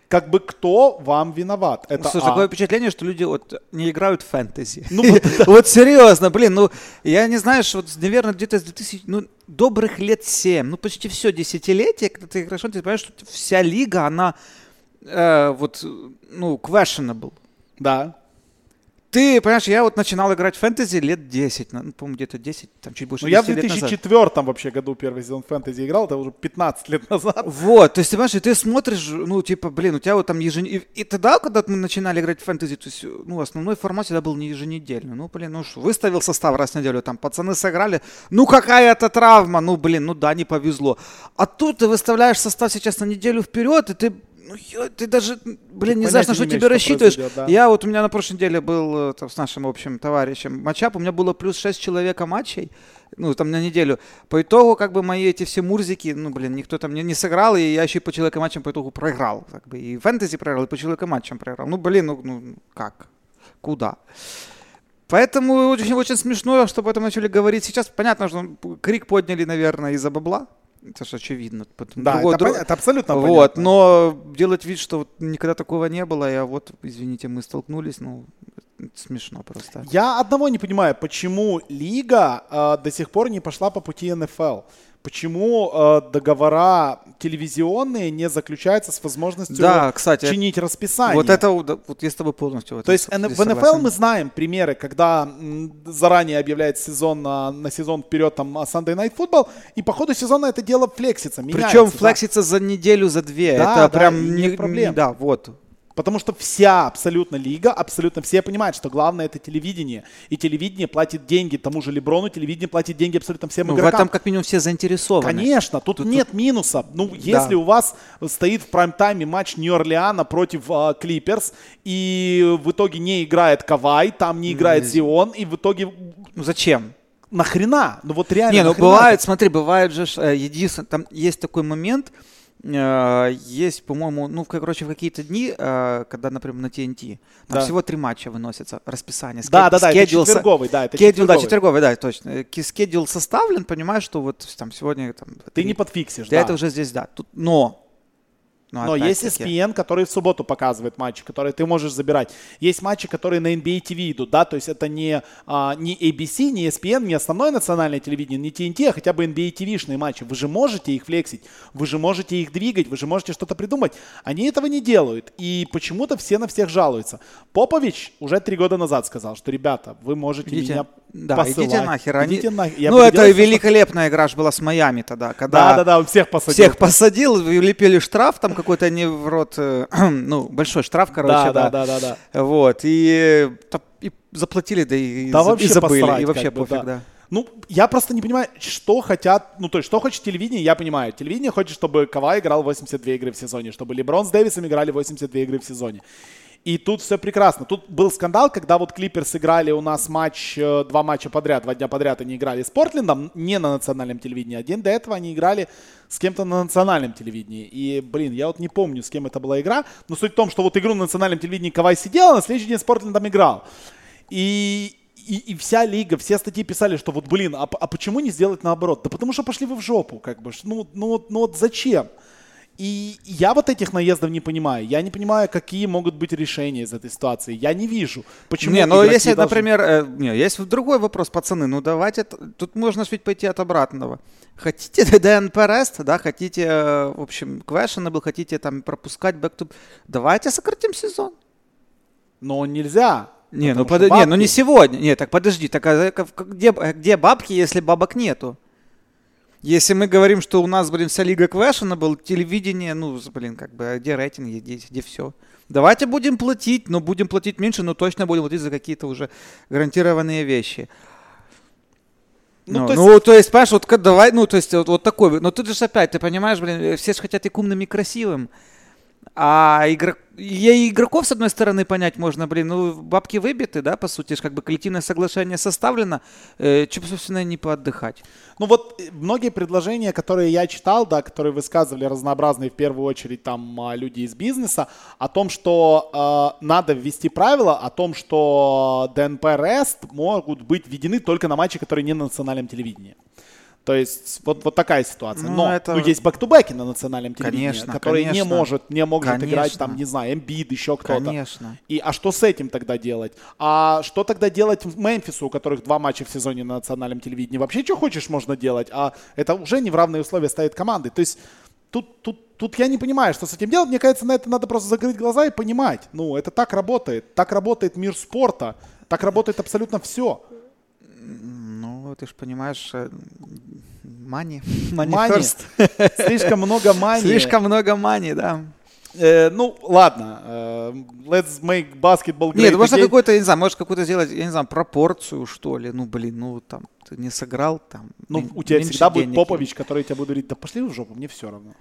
Speaker 1: как бы кто вам виноват?
Speaker 3: Это Слушай, а. такое впечатление, что люди вот не играют в фэнтези. Ну, вот, серьезно, блин, ну, я не знаю, что вот, наверное, где-то с 2000, ну, добрых лет 7, ну, почти все десятилетие, когда ты играешь, ты понимаешь, что вся лига, она э, вот, ну, questionable.
Speaker 1: Да.
Speaker 3: Ты, понимаешь, я вот начинал играть в фэнтези лет 10, ну, по-моему, где-то 10, там чуть больше
Speaker 1: Ну, я в
Speaker 3: 10 лет назад.
Speaker 1: 2004 вообще году первый сезон фэнтези играл, это уже 15 лет назад.
Speaker 3: Вот, то есть, понимаешь, и ты смотришь, ну, типа, блин, у тебя вот там еженедельно... И, и тогда, когда мы начинали играть в фэнтези, то есть, ну, основной формат всегда был не еженедельный. Ну, блин, ну что, выставил состав раз в неделю, там, пацаны сыграли, ну, какая это травма, ну, блин, ну да, не повезло. А тут ты выставляешь состав сейчас на неделю вперед, и ты ну, ё, ты даже, блин, не знаешь, на что тебе рассчитываешь.
Speaker 1: произойдет, да.
Speaker 3: Я вот, у меня на прошлой неделе был э, там, с нашим общим товарищем матчап, у меня было плюс 6 человека матчей, ну, там на неделю. По итогу, как бы, мои эти все мурзики, ну, блин, никто там не, не сыграл, и я еще и по человека матчам по итогу проиграл. Как бы, и фэнтези проиграл, и по человека матчам проиграл. Ну, блин, ну, ну как? Куда? Поэтому очень, очень смешно, что об этом начали говорить сейчас. Понятно, что крик подняли, наверное, из-за бабла. Это же очевидно.
Speaker 1: Да,
Speaker 3: другой-
Speaker 1: это,
Speaker 3: друг-
Speaker 1: это абсолютно
Speaker 3: вот,
Speaker 1: понятно.
Speaker 3: но делать вид, что вот никогда такого не было, а вот, извините, мы столкнулись, ну, смешно просто.
Speaker 1: Я одного не понимаю, почему лига э, до сих пор не пошла по пути НФЛ. Почему э, договора телевизионные не заключаются с возможностью
Speaker 3: Да, кстати,
Speaker 1: чинить расписание?
Speaker 3: Вот это, вот, да, я с тобой полностью
Speaker 1: То есть в НФЛ мы знаем примеры, когда заранее объявляет сезон на, на сезон вперед там а, Sunday Night Football, и по ходу сезона это дело флексится, меняется.
Speaker 3: Причем
Speaker 1: да.
Speaker 3: флексится за неделю, за две.
Speaker 1: Да,
Speaker 3: это
Speaker 1: да,
Speaker 3: прям не,
Speaker 1: нет проблем.
Speaker 3: Да, вот.
Speaker 1: Потому что вся абсолютно лига, абсолютно все понимают, что главное это телевидение. И телевидение платит деньги тому же Леброну, телевидение платит деньги абсолютно всем
Speaker 3: Ну, в
Speaker 1: игрокам.
Speaker 3: этом как минимум все заинтересованы.
Speaker 1: Конечно, тут, нет минуса. Ну, если у вас стоит в прайм-тайме матч Нью-Орлеана против а, Клиперс, и в итоге не играет Кавай, там не играет Зион, и в итоге
Speaker 3: Ну зачем?
Speaker 1: нахрена? Ну вот реально
Speaker 3: Не, ну бывает, смотри, бывает же, э, единственное, там есть такой момент, э, есть, по-моему, ну, короче, в какие-то дни, э, когда, например, на TNT, там
Speaker 1: Да.
Speaker 3: всего три матча выносятся, расписание.
Speaker 1: Да, да, да, это четверговый, да, это
Speaker 3: schedule, да,
Speaker 1: четверговый.
Speaker 3: четверговый, да, точно. Э, ки- Schedule составлен, понимаешь, что вот там сегодня там...
Speaker 1: Ты
Speaker 3: три-
Speaker 1: не подфиксишь, да.
Speaker 3: это уже здесь, да. Тут, но...
Speaker 1: Но есть ESPN, который в субботу показывает матчи, которые ты можешь забирать. Есть матчи, которые на NBA TV идут, да, то есть это не, а, не ABC, не ESPN, не основное национальное телевидение, не TNT, а хотя бы NBA TV-шные матчи. Вы же можете их флексить, вы же можете их двигать, вы же можете что-то придумать. Они этого не делают, и почему-то все на всех жалуются. Попович уже три года назад сказал, что, ребята, вы можете
Speaker 3: Идите,
Speaker 1: меня
Speaker 3: да,
Speaker 1: посылать.
Speaker 3: идите нахер. Они-
Speaker 1: Идите нахер. Я
Speaker 3: ну, это великолепная игра была с Майами тогда, когда...
Speaker 1: Да-да-да, он всех посадил.
Speaker 3: Всех посадил, влепили штраф, там какой-то они в рот, э, ну, большой штраф, короче, да.
Speaker 1: Да-да-да-да.
Speaker 3: Вот, и, та- и заплатили, да и,
Speaker 1: Да
Speaker 3: и
Speaker 1: вообще
Speaker 3: забыли,
Speaker 1: посрать,
Speaker 3: и вообще
Speaker 1: как бы,
Speaker 3: пофиг,
Speaker 1: да.
Speaker 3: да.
Speaker 1: Ну, я просто не понимаю, что хотят, ну, то есть, что хочет телевидение, я понимаю. Телевидение хочет, чтобы Кавай играл 82 игры в сезоне, чтобы Леброн с Дэвисом играли 82 игры в сезоне. И тут все прекрасно. Тут был скандал, когда вот Клиперс играли у нас матч, э, два матча подряд, два дня подряд они играли с Портлендом, не на национальном телевидении. А день до этого они играли с кем-то на национальном телевидении. И, блин, я вот не помню, с кем это была игра. Но суть в том, что вот игру на национальном телевидении Кавай сидел, а на следующий день с Портлендом играл. И, и, и вся лига, все статьи писали, что вот, блин, а, а почему не сделать наоборот? Да потому что пошли вы в жопу, как бы. ш- Ну, ну, вот- ну вот зачем? И я вот этих наездов не понимаю. Я не понимаю, какие могут быть решения из этой ситуации. Я не вижу, почему
Speaker 3: Не, ну если,
Speaker 1: должны-
Speaker 3: например, э, не, есть другой вопрос, пацаны, ну давайте, тут можно ведь пойти от обратного. Хотите DNP Rest, да, хотите, э, в общем, questionable, хотите там пропускать back to... Давайте сократим сезон.
Speaker 1: Но нельзя.
Speaker 3: Не, ну, под... не, ну не сегодня. Не, так подожди, так а где, а где бабки, если бабок нету? Если мы говорим, что у нас, блин, вся лига questionable, телевидение, ну, блин, как бы, где рейтинги, где, где все? Давайте будем платить, но будем платить меньше, но точно будем платить за какие-то уже гарантированные вещи.
Speaker 1: Ну,
Speaker 3: Ну,
Speaker 1: то
Speaker 3: ну,
Speaker 1: есть-
Speaker 3: то есть, понимаешь, вот давай, ну, то есть, вот, вот такой, но тут же опять, ты понимаешь, блин, все же хотят и к умным, и красивым. А игрок... и игроков, с одной стороны, понять можно, блин, ну, бабки выбиты, да, по сути, как бы коллективное соглашение составлено, э, что, собственно, не поотдыхать.
Speaker 1: Ну вот э, многие предложения, которые я читал, да, которые высказывали разнообразные, в первую очередь, там а, люди из бизнеса, о том, что э, надо ввести правила, о том, что DNP-Rest могут быть введены только на матчи, которые не на национальном телевидении. То есть вот, вот такая ситуация.
Speaker 3: Ну,
Speaker 1: Но
Speaker 3: это-
Speaker 1: ну, есть back-to-back'и на национальном телевидении,
Speaker 3: Конечно,
Speaker 1: которые не
Speaker 3: конечно.
Speaker 1: может, не может
Speaker 3: Конечно.
Speaker 1: играть там, не знаю, Эмбид, еще кто-то.
Speaker 3: Конечно.
Speaker 1: И а что с этим тогда делать? А что тогда делать Мемфису, у которых два матча в сезоне на национальном телевидении? Вообще, что хочешь, можно делать, а это уже не в равные условия ставит команды. То есть тут, тут, тут я не понимаю, что с этим делать. Мне кажется, на это надо просто закрыть глаза и понимать. Ну, это так работает. Так работает мир спорта. Так работает абсолютно все.
Speaker 3: Ну, ты же понимаешь, э, money.
Speaker 1: Money, money first. Слишком много money.
Speaker 3: Слишком много money, да.
Speaker 1: Э, ну, ладно. Э, let's make basketball great
Speaker 3: Нет, можно какой-то, не знаю, может какую-то сделать, я не знаю, пропорцию, что ли. Ну, блин, ну, там, ты не сыграл, там.
Speaker 1: Ну, у тебя всегда будет Попович, который тебе будет говорить, да пошли в жопу, мне все равно.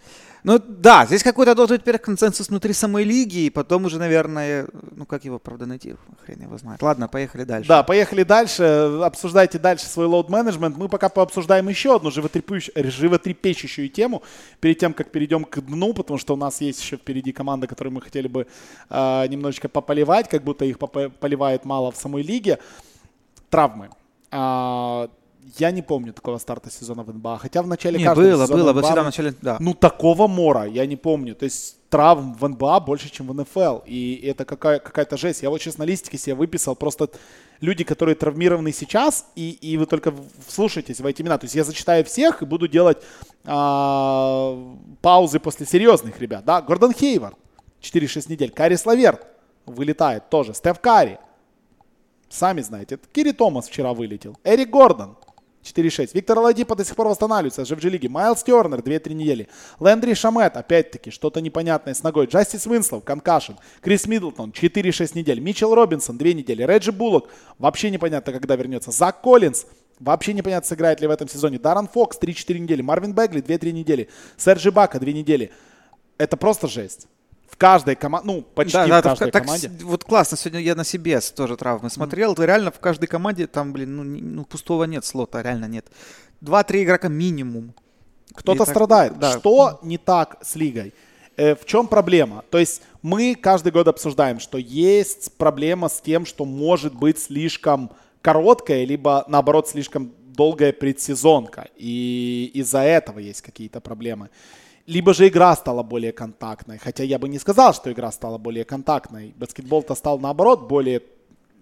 Speaker 3: Ну, да, здесь какой-то должен быть, теперь консенсус внутри самой лиги, и потом уже, наверное, ну, как его, правда, найти, хрен его знает. Ладно, поехали дальше.
Speaker 1: Да, поехали дальше, обсуждайте дальше свой лоуд-менеджмент. Мы пока пообсуждаем еще одну животрепещущую тему, перед тем, как перейдем к дну, потому что у нас есть еще впереди команда, которую мы хотели бы э, немножечко пополивать, как будто их поливает мало в самой лиге. Травмы. А, я не помню такого старта сезона в НБА. Хотя в начале
Speaker 3: не,
Speaker 1: каждого
Speaker 3: было,
Speaker 1: сезона
Speaker 3: было,
Speaker 1: НБА,
Speaker 3: всегда в начале, да.
Speaker 1: Ну, такого мора я не помню. То есть травм в НБА больше, чем в НФЛ. И это какая- какая-то жесть. Я вот сейчас на листике себе выписал просто люди, которые травмированы сейчас, и, и вы только вслушайтесь в эти имена. То есть я зачитаю всех и буду делать а, паузы после серьезных ребят. Да? Гордон Хейвард, 4-6 недель. Кари Славерт вылетает тоже. Стеф Карри, сами знаете. Кири Томас вчера вылетел. Эрик Гордон. 4-6. Виктор Оладипо до сих пор восстанавливается в G-лиге. Майлз Тернер 2-3 недели. Лэндри Шамет, опять-таки, что-то непонятное с ногой. Джастис Винслов, concussion. Крис Миддлтон, 4-6 недель. Митчелл Робинсон, 2 недели. Реджи Буллок, вообще непонятно, когда вернется. Зак Коллинз, Вообще непонятно, сыграет ли в этом сезоне. Де'Аарон Фокс 3-4 недели. Марвин Бегли 2-3 недели. Серж Ибака 2 недели. Это просто жесть в каждой команде, ну, почти да, да, в каждой так, команде.
Speaker 3: вот классно, сегодня я на себе тоже травмы смотрел, mm-hmm. реально в каждой команде там, блин, ну, ну пустого нет слота, реально нет. Два-три игрока минимум.
Speaker 1: Кто-то И страдает. Так, да. Что не так с лигой? Э, в чем проблема? То есть мы каждый год обсуждаем, что есть проблема с тем, что может быть слишком короткая, либо наоборот слишком долгая предсезонка. И из-за этого есть какие-то проблемы либо же игра стала более контактной. Хотя я бы не сказал, что игра стала более контактной. Баскетбол-то стал наоборот более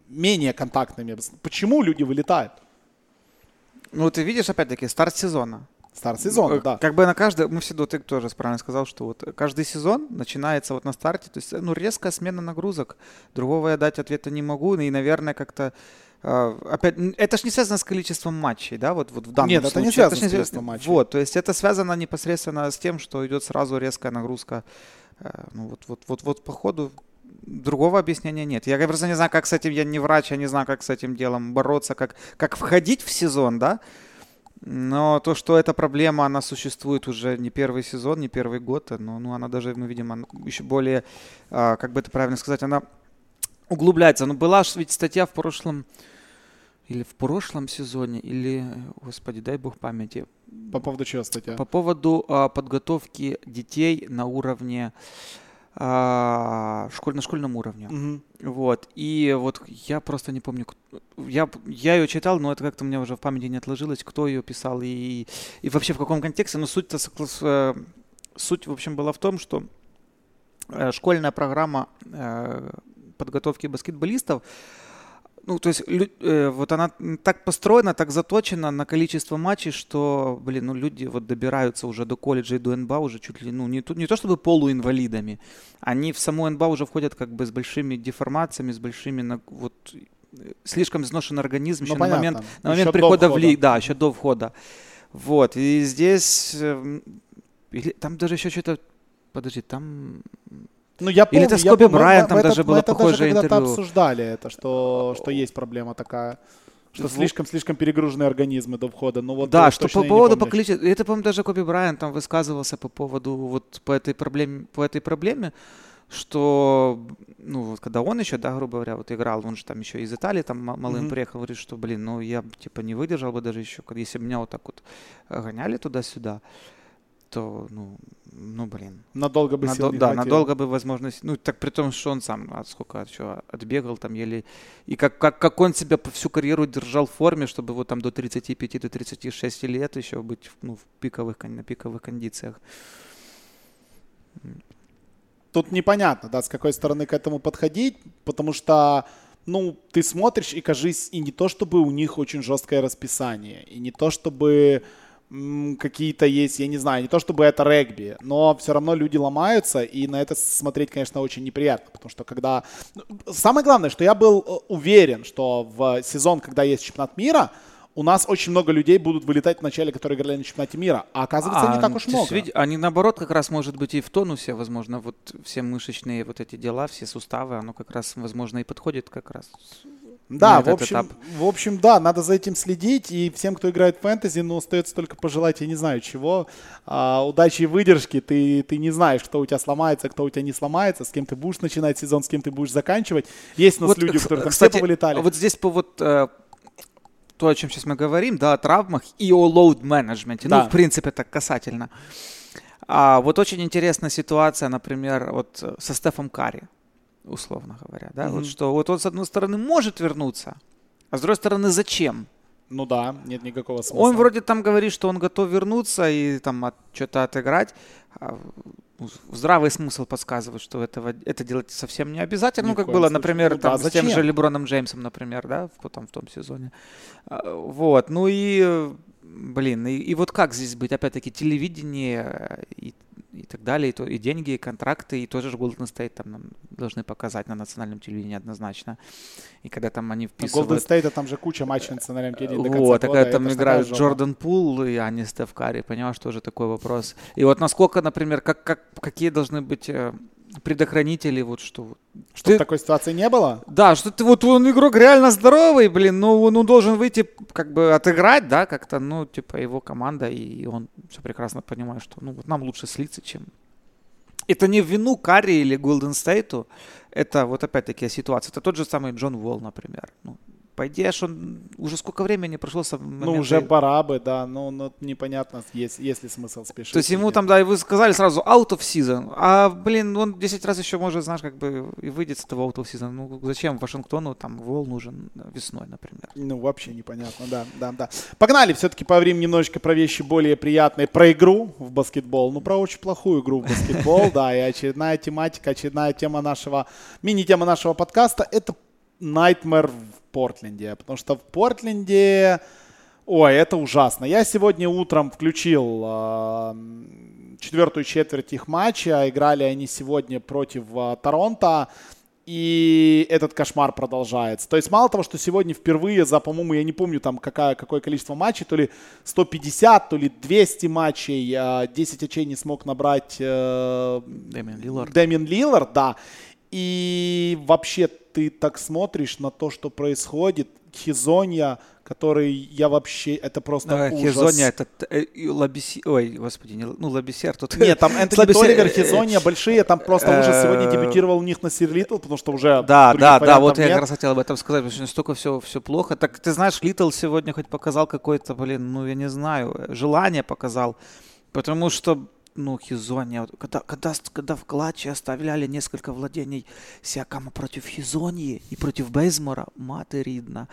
Speaker 1: менее контактными. Почему люди вылетают?
Speaker 3: Ну, ты видишь, опять-таки, старт сезона.
Speaker 1: Старт сезона, да.
Speaker 3: Как бы на каждый, мы всегда, ты тоже правильно сказал, что вот каждый сезон начинается вот на старте, то есть, ну, резкая смена нагрузок. Другого я дать ответа не могу, и, наверное, как-то опять, это же не связано с количеством матчей, да, вот, вот в данном
Speaker 1: Нет,
Speaker 3: случае.
Speaker 1: это не связано это с количеством матчей.
Speaker 3: Вот, то есть это связано непосредственно с тем, что идет сразу резкая нагрузка. Э, ну вот, вот, вот, вот по ходу другого объяснения нет. Я просто не знаю, как с этим, я не врач, я не знаю, как с этим делом бороться, как, как входить в сезон, да, но то, что эта проблема, она существует уже не первый сезон, не первый год, но ну, она даже, мы видим, она еще более, а, как бы это правильно сказать, она углубляется. Но была же ведь статья в прошлом, или в прошлом сезоне, или, господи, дай бог памяти.
Speaker 1: По поводу чего статья?
Speaker 3: По поводу а, подготовки детей на уровне а, школь, на школьном уровне. Угу. Вот. И вот я просто не помню, я, я ее читал, но это как-то у меня уже в памяти не отложилось, кто ее писал и, и вообще в каком контексте. Но суть-то, э, суть, в общем, была в том, что э, школьная программа э, подготовки баскетболистов ну, то есть, э, вот она так построена, так заточена на количество матчей, что, блин, ну, люди вот добираются уже до колледжа и до НБА уже чуть ли, ну, не, не то чтобы полуинвалидами, они в саму НБА уже входят как бы с большими деформациями, с большими, вот, слишком изношен организм еще ну, на момент, на момент прихода в лиг, да, еще до входа. Вот, и здесь, э, там даже еще что-то, подожди, там
Speaker 1: ну, я помню,
Speaker 3: Или это с Коби Брайантом даже было
Speaker 1: это
Speaker 3: похожее интервью.
Speaker 1: когда-то обсуждали это, что, что есть проблема такая. Что слишком-слишком перегруженные организмы до входа. Ну, вот
Speaker 3: да, что по поводу по количеству... Это, по-моему, даже Коби Брайант там высказывался по поводу вот по этой проблеме, по этой проблеме что, ну, вот когда он еще, да, грубо говоря, вот играл, он же там еще из Италии там малым mm-hmm. приехал, говорит, что, блин, ну, я, типа, не выдержал бы даже еще, если бы меня вот так вот гоняли туда-сюда то, ну, ну блин.
Speaker 1: Надолго бы
Speaker 3: Надо, Да, надолго бы возможность. Ну, так при том, что он сам от сколько от чего отбегал там еле. И как, как, как он себя по всю карьеру держал в форме, чтобы вот там до 35, до 36 лет еще быть ну, в пиковых, на пиковых кондициях.
Speaker 1: Тут непонятно, да, с какой стороны к этому подходить, потому что ну, ты смотришь и кажись, и не то чтобы у них очень жесткое расписание, и не то чтобы какие-то есть, я не знаю, не то чтобы это регби, но все равно люди ломаются, и на это смотреть, конечно, очень неприятно, потому что когда... Ну, самое главное, что я был э, уверен, что в сезон, когда есть чемпионат мира, у нас очень много людей будут вылетать в начале, которые играли на чемпионате мира. А оказывается, а, не так уж много. Видишь,
Speaker 3: они наоборот как раз может быть и в тонусе, возможно, вот все мышечные вот эти дела, все суставы, оно как раз, возможно, и подходит как раз
Speaker 1: да, в общем, этап. в общем, да, надо за этим следить, и всем, кто играет в фэнтези, ну, остается только пожелать, я не знаю чего, а, удачи и выдержки, ты, ты не знаешь, кто у тебя сломается, кто у тебя не сломается, с кем ты будешь начинать сезон, с кем ты будешь заканчивать. Есть у нас вот, люди, которые там кстати, все повылетали.
Speaker 3: Вот здесь по вот э, то, о чем сейчас мы говорим, да, о травмах и о management, ну, да. ну, в принципе, так касательно. А вот очень интересная ситуация, например, вот со Стефом Карри условно говоря, да, mm-hmm. вот что вот он с одной стороны может вернуться, а с другой стороны зачем?
Speaker 1: Ну да, нет никакого смысла.
Speaker 3: Он вроде там говорит, что он готов вернуться и там от, что-то отыграть. А, здравый смысл подсказывает, что этого, это делать совсем не обязательно. Ни ну, как было, например, ну, там, да, с тем же Леброном Джеймсом, например, да, в, там, в том сезоне. А, вот, ну и, блин, и, и вот как здесь быть? Опять-таки, телевидение и и так далее, и, то, и деньги, и контракты, и тоже же Golden State там нам должны показать на национальном телевидении однозначно. И когда там они вписывают...
Speaker 1: Golden State, там же куча матчей на национальном телевидении до
Speaker 3: Вот, а когда там играют Джордан Пул, и а не Стеф Карри, понимаешь, тоже такой вопрос. И вот насколько, например, как, как, какие должны быть э, предохранители, вот что.
Speaker 1: Чтобы ты... такой ситуации не было?
Speaker 3: Да, что ты вот он игрок реально здоровый, блин, но он, он должен выйти, как бы отыграть, да, как-то, ну, типа его команда, и он все прекрасно понимает, что, ну, вот нам лучше слиться, чем... Это не в вину Карри или Голден Стейту, это вот опять-таки ситуация. Это тот же самый Джон Уолл, например. Ну, по идее, он уже сколько времени прошло с
Speaker 1: момента... Ну, уже пора бы, да, но, но непонятно, есть, есть ли смысл спешить.
Speaker 3: То есть ему там, да, и вы сказали сразу out of season, а, блин, он 10 раз еще может, знаешь, как бы и выйдет с этого out of season. Ну, зачем Вашингтону там вол нужен весной, например?
Speaker 1: Ну, вообще непонятно, да, да, да. Погнали, все-таки поговорим немножечко про вещи более приятные, про игру в баскетбол, ну, про очень плохую игру в баскетбол, да, и очередная тематика, очередная тема нашего, мини-тема нашего подкаста, это Nightmare в Портленде, потому что в Портленде, ой, это ужасно. Я сегодня утром включил э, четвертую четверть их матча, играли они сегодня против э, Торонто, и этот кошмар продолжается. То есть мало того, что сегодня впервые за, по-моему, я не помню там какая, какое количество матчей, то ли 150, то ли 200 матчей, 10 очей не смог набрать э,
Speaker 3: Дэмин Лиллард.
Speaker 1: Дэмин Лиллард, да. И вообще ты так смотришь на то, что происходит, Хезонья, который я вообще, это просто
Speaker 3: да, ужас. Хезонья, это э, Лабиссьер, ой, господи, не, ну Лабиссьер тут.
Speaker 1: Нет, там Энтони Лабиссьер... Толивер, Хезонья большие, там просто ужас. Сегодня дебютировал у них Нассир Литтл, потому что уже
Speaker 3: Да, да, да, вот я как раз хотел об этом сказать, потому что настолько все, все плохо. Так ты знаешь, Литтл сегодня хоть показал какой-то, блин, ну я не знаю, желание показал, потому что ну, Хизония, когда, когда, когда в клатче оставляли несколько владений Сиакама против Хизонии и против Бейзмора, маты ридно.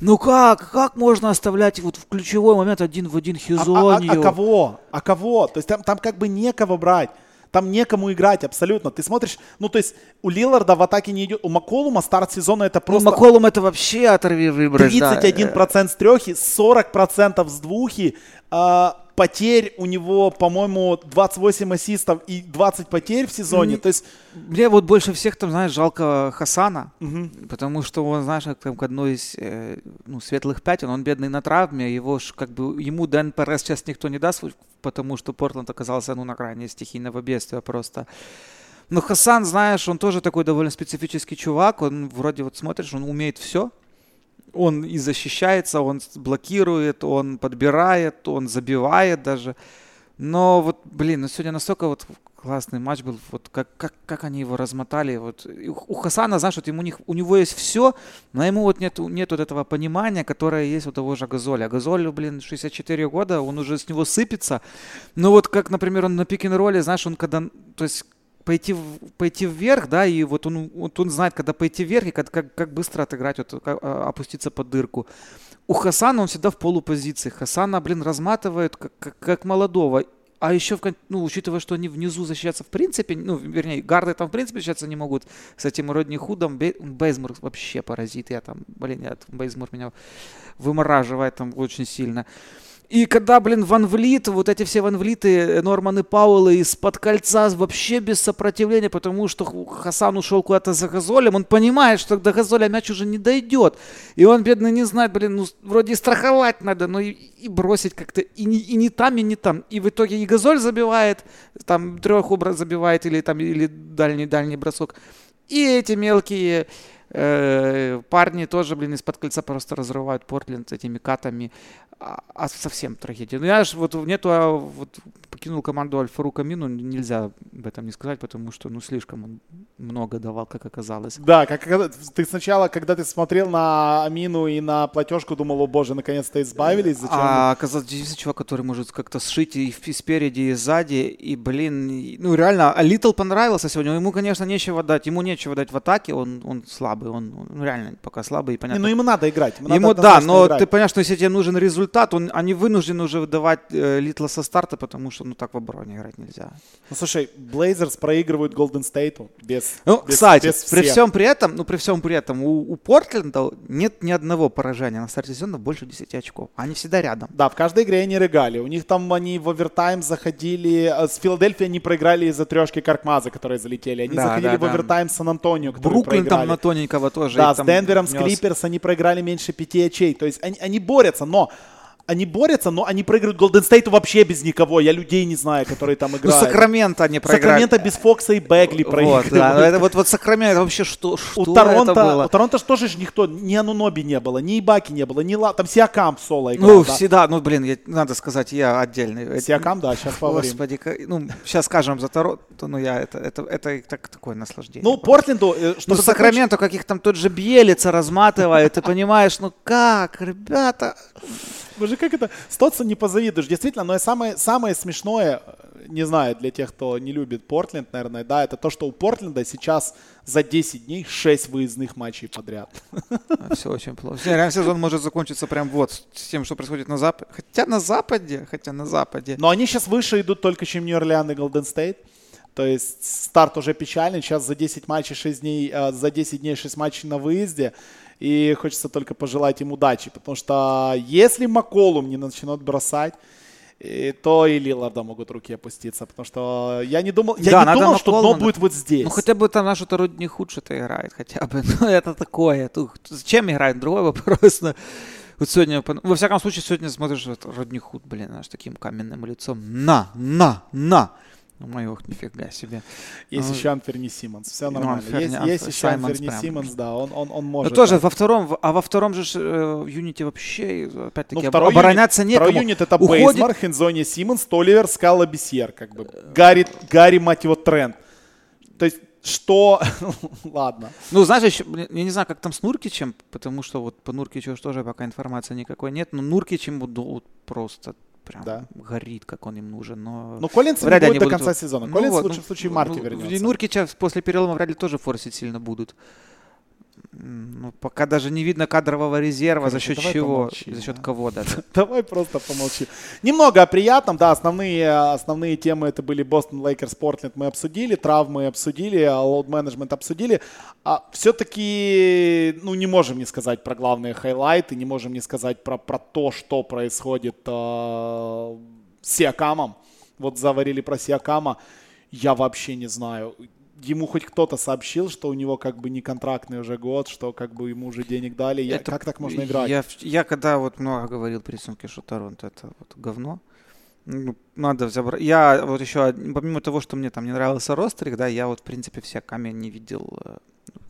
Speaker 3: Ну как, как можно оставлять вот в ключевой момент один в один Хизонию?
Speaker 1: А, а, а, а кого? А кого? То есть там, там как бы некого брать. Там некому играть абсолютно. Ты смотришь, ну то есть у Лиларда в атаке не идет. У Маколума старт сезона это ну, просто...
Speaker 3: Ну, Маколум это вообще оторви выбрать.
Speaker 1: 31% да. с трехи, 40% с двухи. А, потерь у него, по-моему, 28 ассистов и 20 потерь в сезоне. Мне, То есть...
Speaker 3: Мне вот больше всех там, знаешь, жалко Хасана, угу. потому что он, знаешь, как там к одной из э, ну, светлых пятен, он бедный на травме, его ж, как бы ему Дэн Перес сейчас никто не даст, потому что Портленд оказался ну, на грани стихийного бедствия просто. Но Хасан, знаешь, он тоже такой довольно специфический чувак, он вроде вот смотришь, он умеет все, он и защищается, он блокирует, он подбирает, он забивает даже. Но вот, блин, ну сегодня настолько вот классный матч был, вот как, как, как они его размотали. Вот. у Хасана, знаешь, вот ему, у него есть все, но ему вот нет, нет вот этого понимания, которое есть у того же Газоля. Газоль, блин, 64 года, он уже с него сыпется. Но вот как, например, он на пик-н-ролле, знаешь, он когда, то есть пойти, пойти вверх, да, и вот он, вот он знает, когда пойти вверх и как, как, как быстро отыграть, вот, как, а, опуститься под дырку. У Хасана он всегда в полупозиции. Хасана, блин, разматывает как, как, как молодого. А еще, ну, учитывая, что они внизу защищаться в принципе, ну, вернее, гарды там в принципе защищаться не могут с этим Родни Худом. Бейзмур вообще паразит. Я там, блин, я, Бейзмур меня вымораживает там очень сильно. И когда, блин, Ван Влит, вот эти все Ван Влиты, Норманы Пауэллы из-под кольца вообще без сопротивления, потому что Хасан ушел куда-то за Газолем, он понимает, что до Газоля мяч уже не дойдет. И он, бедный, не знает, блин, ну, вроде и страховать надо, но и, и бросить как-то, и не, и не там, и не там. И в итоге и Газоль забивает, там трех забивает, или там, или дальний-дальний бросок. И эти мелкие э, парни тоже, блин, из-под кольца просто разрывают Портленд этими катами а, а совсем трагедия. Ну, я же вот нету, а, вот покинул команду Альфарука Мину, нельзя об этом не сказать, потому что, ну, слишком он много давал, как оказалось.
Speaker 1: Да, как ты сначала, когда ты смотрел на Амину и на платежку, думал, о боже, наконец-то избавились,
Speaker 3: зачем? А оказалось, действительно чувак, который может как-то сшить и, спереди, и сзади, и, блин, ну, реально, а Литл понравился сегодня, ему, конечно, нечего дать, ему нечего дать в атаке, он, он слабый, он, он реально пока слабый, и понятно.
Speaker 1: Не, ну, ему надо играть.
Speaker 3: Ему, ему надо да, но играть. ты понимаешь, что если тебе нужен результат, результат, он, они вынуждены уже выдавать э, Литла со старта, потому что, ну, так в обороне играть нельзя.
Speaker 1: Ну, слушай, Блейзерс проигрывают Голден Стейту без
Speaker 3: Ну, без, кстати, без при всем при этом, ну, при всем при этом, у, у Портленда нет ни одного поражения на старте сезона больше 10 очков. Они всегда рядом.
Speaker 1: Да, в каждой игре они рыгали. У них там они в овертайм заходили, э, с Филадельфией они проиграли из-за трешки Каркмаза, которые залетели. Они да, заходили да, в да. овертайм с Сан-Антонио, который Бруклин проиграли.
Speaker 3: там на тоненького тоже.
Speaker 1: Да, с Денвером, с Клиперс они проиграли меньше пяти очей. То есть они, они борются, но они борются, но они проигрывают Голден Стейту вообще без никого. Я людей не знаю, которые там ну, играют.
Speaker 3: Ну, Сакраменто они проиграли.
Speaker 1: Сакраменто без Фокса и Бегли проиграли.
Speaker 3: Вот, да, это, вот, вот Сакраменто вообще что, что
Speaker 1: у Торонто, это было? У Торонто тоже же никто, ни Ануноби не было, ни Ибаки не было, ни Ла... Там Сиакам соло играл.
Speaker 3: Ну, да. всегда, ну, блин, я, надо сказать, я отдельный.
Speaker 1: Сиакам, да, сейчас поговорим.
Speaker 3: Господи, ну, сейчас скажем за Торонто, ну, я, это, это, это так, такое наслаждение.
Speaker 1: Ну, Портленду... Э,
Speaker 3: ну, Сакраменто, как их там тот же Белица разматывает, ты понимаешь, ну как, ребята...
Speaker 1: Боже, как это? Стотсу не позавидуешь. Действительно, но и самое, самое смешное, не знаю, для тех, кто не любит Портленд, наверное, да, это то, что у Портленда сейчас за 10 дней 6 выездных матчей подряд.
Speaker 3: Все очень плохо. Реально сезон может закончиться прям вот с тем, что происходит на Западе. Хотя на Западе, хотя на Западе.
Speaker 1: Но они сейчас выше идут только, чем Нью-Орлеан и Голден Стейт. То есть старт уже печальный. Сейчас за 10 матчей 6 дней, э, за 10 дней 6 матчей на выезде. И хочется только пожелать им удачи, потому что если Маколум не начнет бросать, то и Лиларда могут руки опуститься, потому что я не думал, я да, не думал, что дно будет вот здесь.
Speaker 3: Ну хотя бы там наш второй не худше-то играет, хотя бы, ну это такое. Тут, зачем играет, другой вопрос. Но вот сегодня, во всяком случае, сегодня смотришь, вот, Родни Худ, блин, аж таким каменным лицом. На, на, на. Ну, мою, нифига себе.
Speaker 1: Есть ну, еще Анферни Симмонс, все ну, нормально. Ну, есть, Анфер... есть еще Анферни Симмонс, да, он, он, он может.
Speaker 3: Ну, тоже во втором, а во втором же э, в Юните вообще, опять-таки, ну, второй обороняться юнит, некому.
Speaker 1: Второй юнит это Уходит... Бейсмар, Хензони Симмонс, Толивер, Скала, Бесьер, как бы. Гарри, Гарри, мать его, Трент. То есть что... Ладно.
Speaker 3: Ну, знаешь, еще, я не знаю, как там с Нуркичем, потому что вот по Нуркичу тоже пока информации никакой нет, но Нуркичем вот просто прям да. горит, как он им нужен. Но
Speaker 1: ну, Коллинс не будет до конца сезона. Ну, Коллинс вот, в лучшем ну, случае в марте ну, вернется.
Speaker 3: Нуркича после перелома вряд ли тоже форсить сильно будут. Ну, пока даже не видно кадрового резерва, Конечно, за счет чего, помолчи, за счет да? кого, да.
Speaker 1: Давай просто помолчи. Немного о приятном, да, основные, основные темы это были Бостон, Лейкерс, Портленд мы обсудили, травмы обсудили, load management обсудили. А все-таки, ну, не можем не сказать про главные хайлайты, не можем не сказать про, про то, что происходит э, с Сиакамом. Вот говорили про Сиакама. Я вообще не знаю ему хоть кто-то сообщил, что у него как бы не контрактный уже год, что как бы ему уже денег дали. Я, это, как так можно играть?
Speaker 3: Я, я когда вот много говорил при сумке, что Торонто это вот говно, ну, надо забрать. Я вот еще, помимо того, что мне там не нравился ростерик, да, я вот, в принципе, все камень не видел э,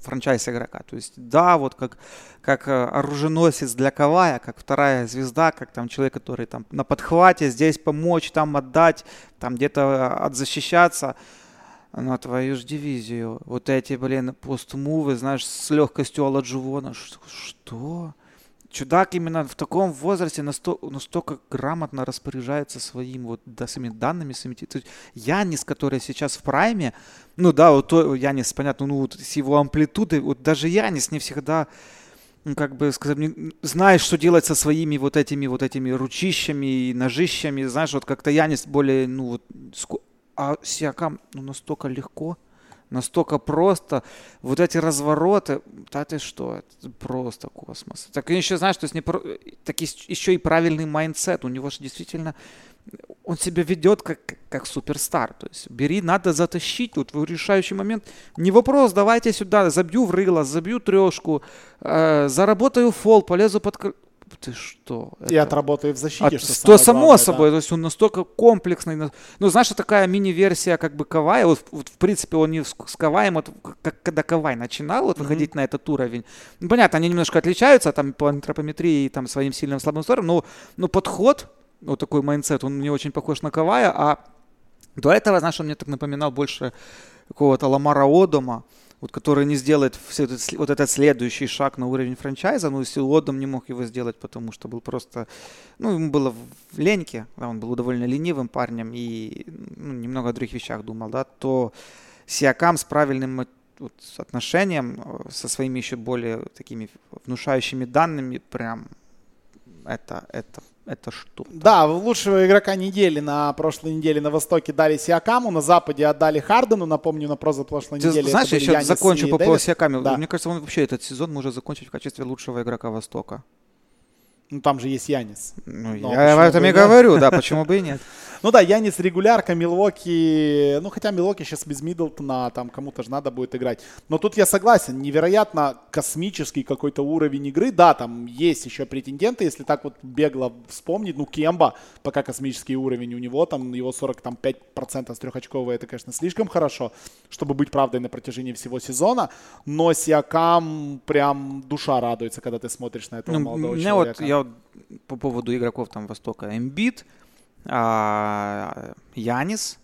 Speaker 3: франчайз игрока. То есть, да, вот как, как э, оруженосец для Кавая, как вторая звезда, как там человек, который там на подхвате, здесь помочь, там отдать, там где-то э, отзащищаться на твою же дивизию. Вот эти, блин, постмувы, знаешь, с легкостью Аладжувона. Что? Чудак именно в таком возрасте настолько, настолько грамотно распоряжается своим вот да, своими данными, своими... То есть Янис, который сейчас в прайме, ну да, вот то, Янис, понятно, ну вот с его амплитудой, вот даже Янис не всегда ну, как бы сказать, не, знаешь, что делать со своими вот этими вот этими ручищами и ножищами, знаешь, вот как-то Янис более, ну вот, а Сиакам ну, настолько легко настолько просто. Вот эти развороты, да ты что, это просто космос. Так еще, знаешь, то есть не про... так еще и правильный mindset. У него же действительно он себя ведет как, как superstar. То есть бери, надо затащить вот в решающий момент. Не вопрос, давайте сюда, забью в рыло, забью трешку, э, заработаю фол, полезу под ты что?
Speaker 1: И это... отработаю в защите,
Speaker 3: От... что, что само главное, собой, да. то есть он настолько комплексный. Ну, знаешь, такая мини-версия как бы Кавая, вот, вот в принципе он не с Каваем, вот как когда Кавай начинал вот, mm-hmm. выходить на этот уровень. Ну, понятно, они немножко отличаются там по антропометрии и там своим сильным слабым сторонам, но, но подход, вот такой mindset, он мне очень похож на Кавая, а до этого, знаешь, он мне так напоминал больше какого-то Ламара Одома, вот, который не сделает все этот, вот этот следующий шаг на уровень franchise'а, но если Одом не мог его сделать, потому что был просто, ну, ему было в леньке, да, он был довольно ленивым парнем и ну, немного о других вещах думал, да, то Сиакам с правильным вот, отношением, э, со своими еще более такими внушающими данными, прям это, это это что?
Speaker 1: Да, лучшего игрока недели на прошлой неделе на Востоке дали Сиакаму, на Западе отдали Хардену, напомню, на прошлой
Speaker 3: Ты
Speaker 1: неделе.
Speaker 3: Знаешь, я еще закончу по поводу Сиаками. Да. Мне кажется, он вообще этот сезон может закончить в качестве лучшего игрока Востока.
Speaker 1: Ну, там же есть Янис.
Speaker 3: Ну, я об этом и говорю, да, почему бы и нет.
Speaker 1: Ну да, Янис регулярка, Милоки, ну хотя Милоки сейчас без Миддлтона, там кому-то же надо будет играть. Но тут я согласен, невероятно космический какой-то уровень игры. Да, там есть еще претенденты, если так вот бегло вспомнить. Ну, Кемба, пока космический уровень у него, там его 45% с трехочковой, это, конечно, слишком хорошо, чтобы быть правдой на протяжении всего сезона. Но Сиакам прям душа радуется, когда ты смотришь на этого ну, молодого человека.
Speaker 3: Вот, я по поводу игроков там Востока. Эмбит, а, Янис,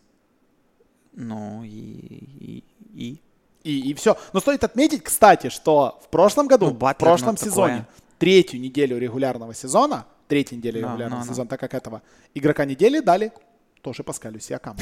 Speaker 3: ну и, и, и.
Speaker 1: И, и все. Но стоит отметить, кстати, что в прошлом году, ну, Батлер, в прошлом ну, сезоне, такое. третью неделю регулярного сезона, третью неделю no, регулярного no, сезона, no. так как этого, игрока недели дали тоже Паскалю Сиакаму.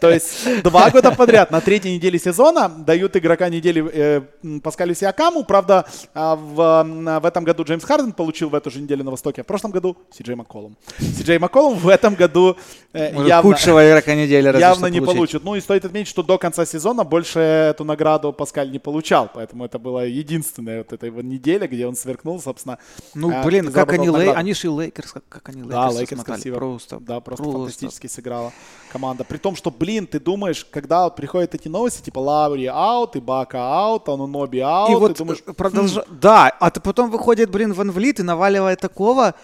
Speaker 1: То есть два года подряд на третьей неделе сезона дают игрока недели э, Паскалю Сиакаму. Правда, а, в, в этом году Джеймс Харден получил в эту же неделю на Востоке, а в прошлом году Си-Джей Макколум. Си-Джей Макколум в этом году
Speaker 3: э, явно, худшего игрока недели
Speaker 1: явно не получить. получит. Ну и стоит отметить, что до конца сезона больше эту награду Паскаль не получал, поэтому это была единственная вот эта его неделя, где он сверкнул, собственно.
Speaker 3: Ну, э, блин, как они, Лей, они же и Лейкерс, как, как они
Speaker 1: Лейкерс Да, Лейкерс красиво. Просто, да, просто, просто фантастически сыграла команда. При том, что, блин, ты думаешь, когда вот приходят эти новости, типа Лаури out, и Ибака out, Ануноби out,
Speaker 3: и вот думаешь... Продолж... Хм. Да, а ты потом выходит, блин, Ванвлит и наваливает такого,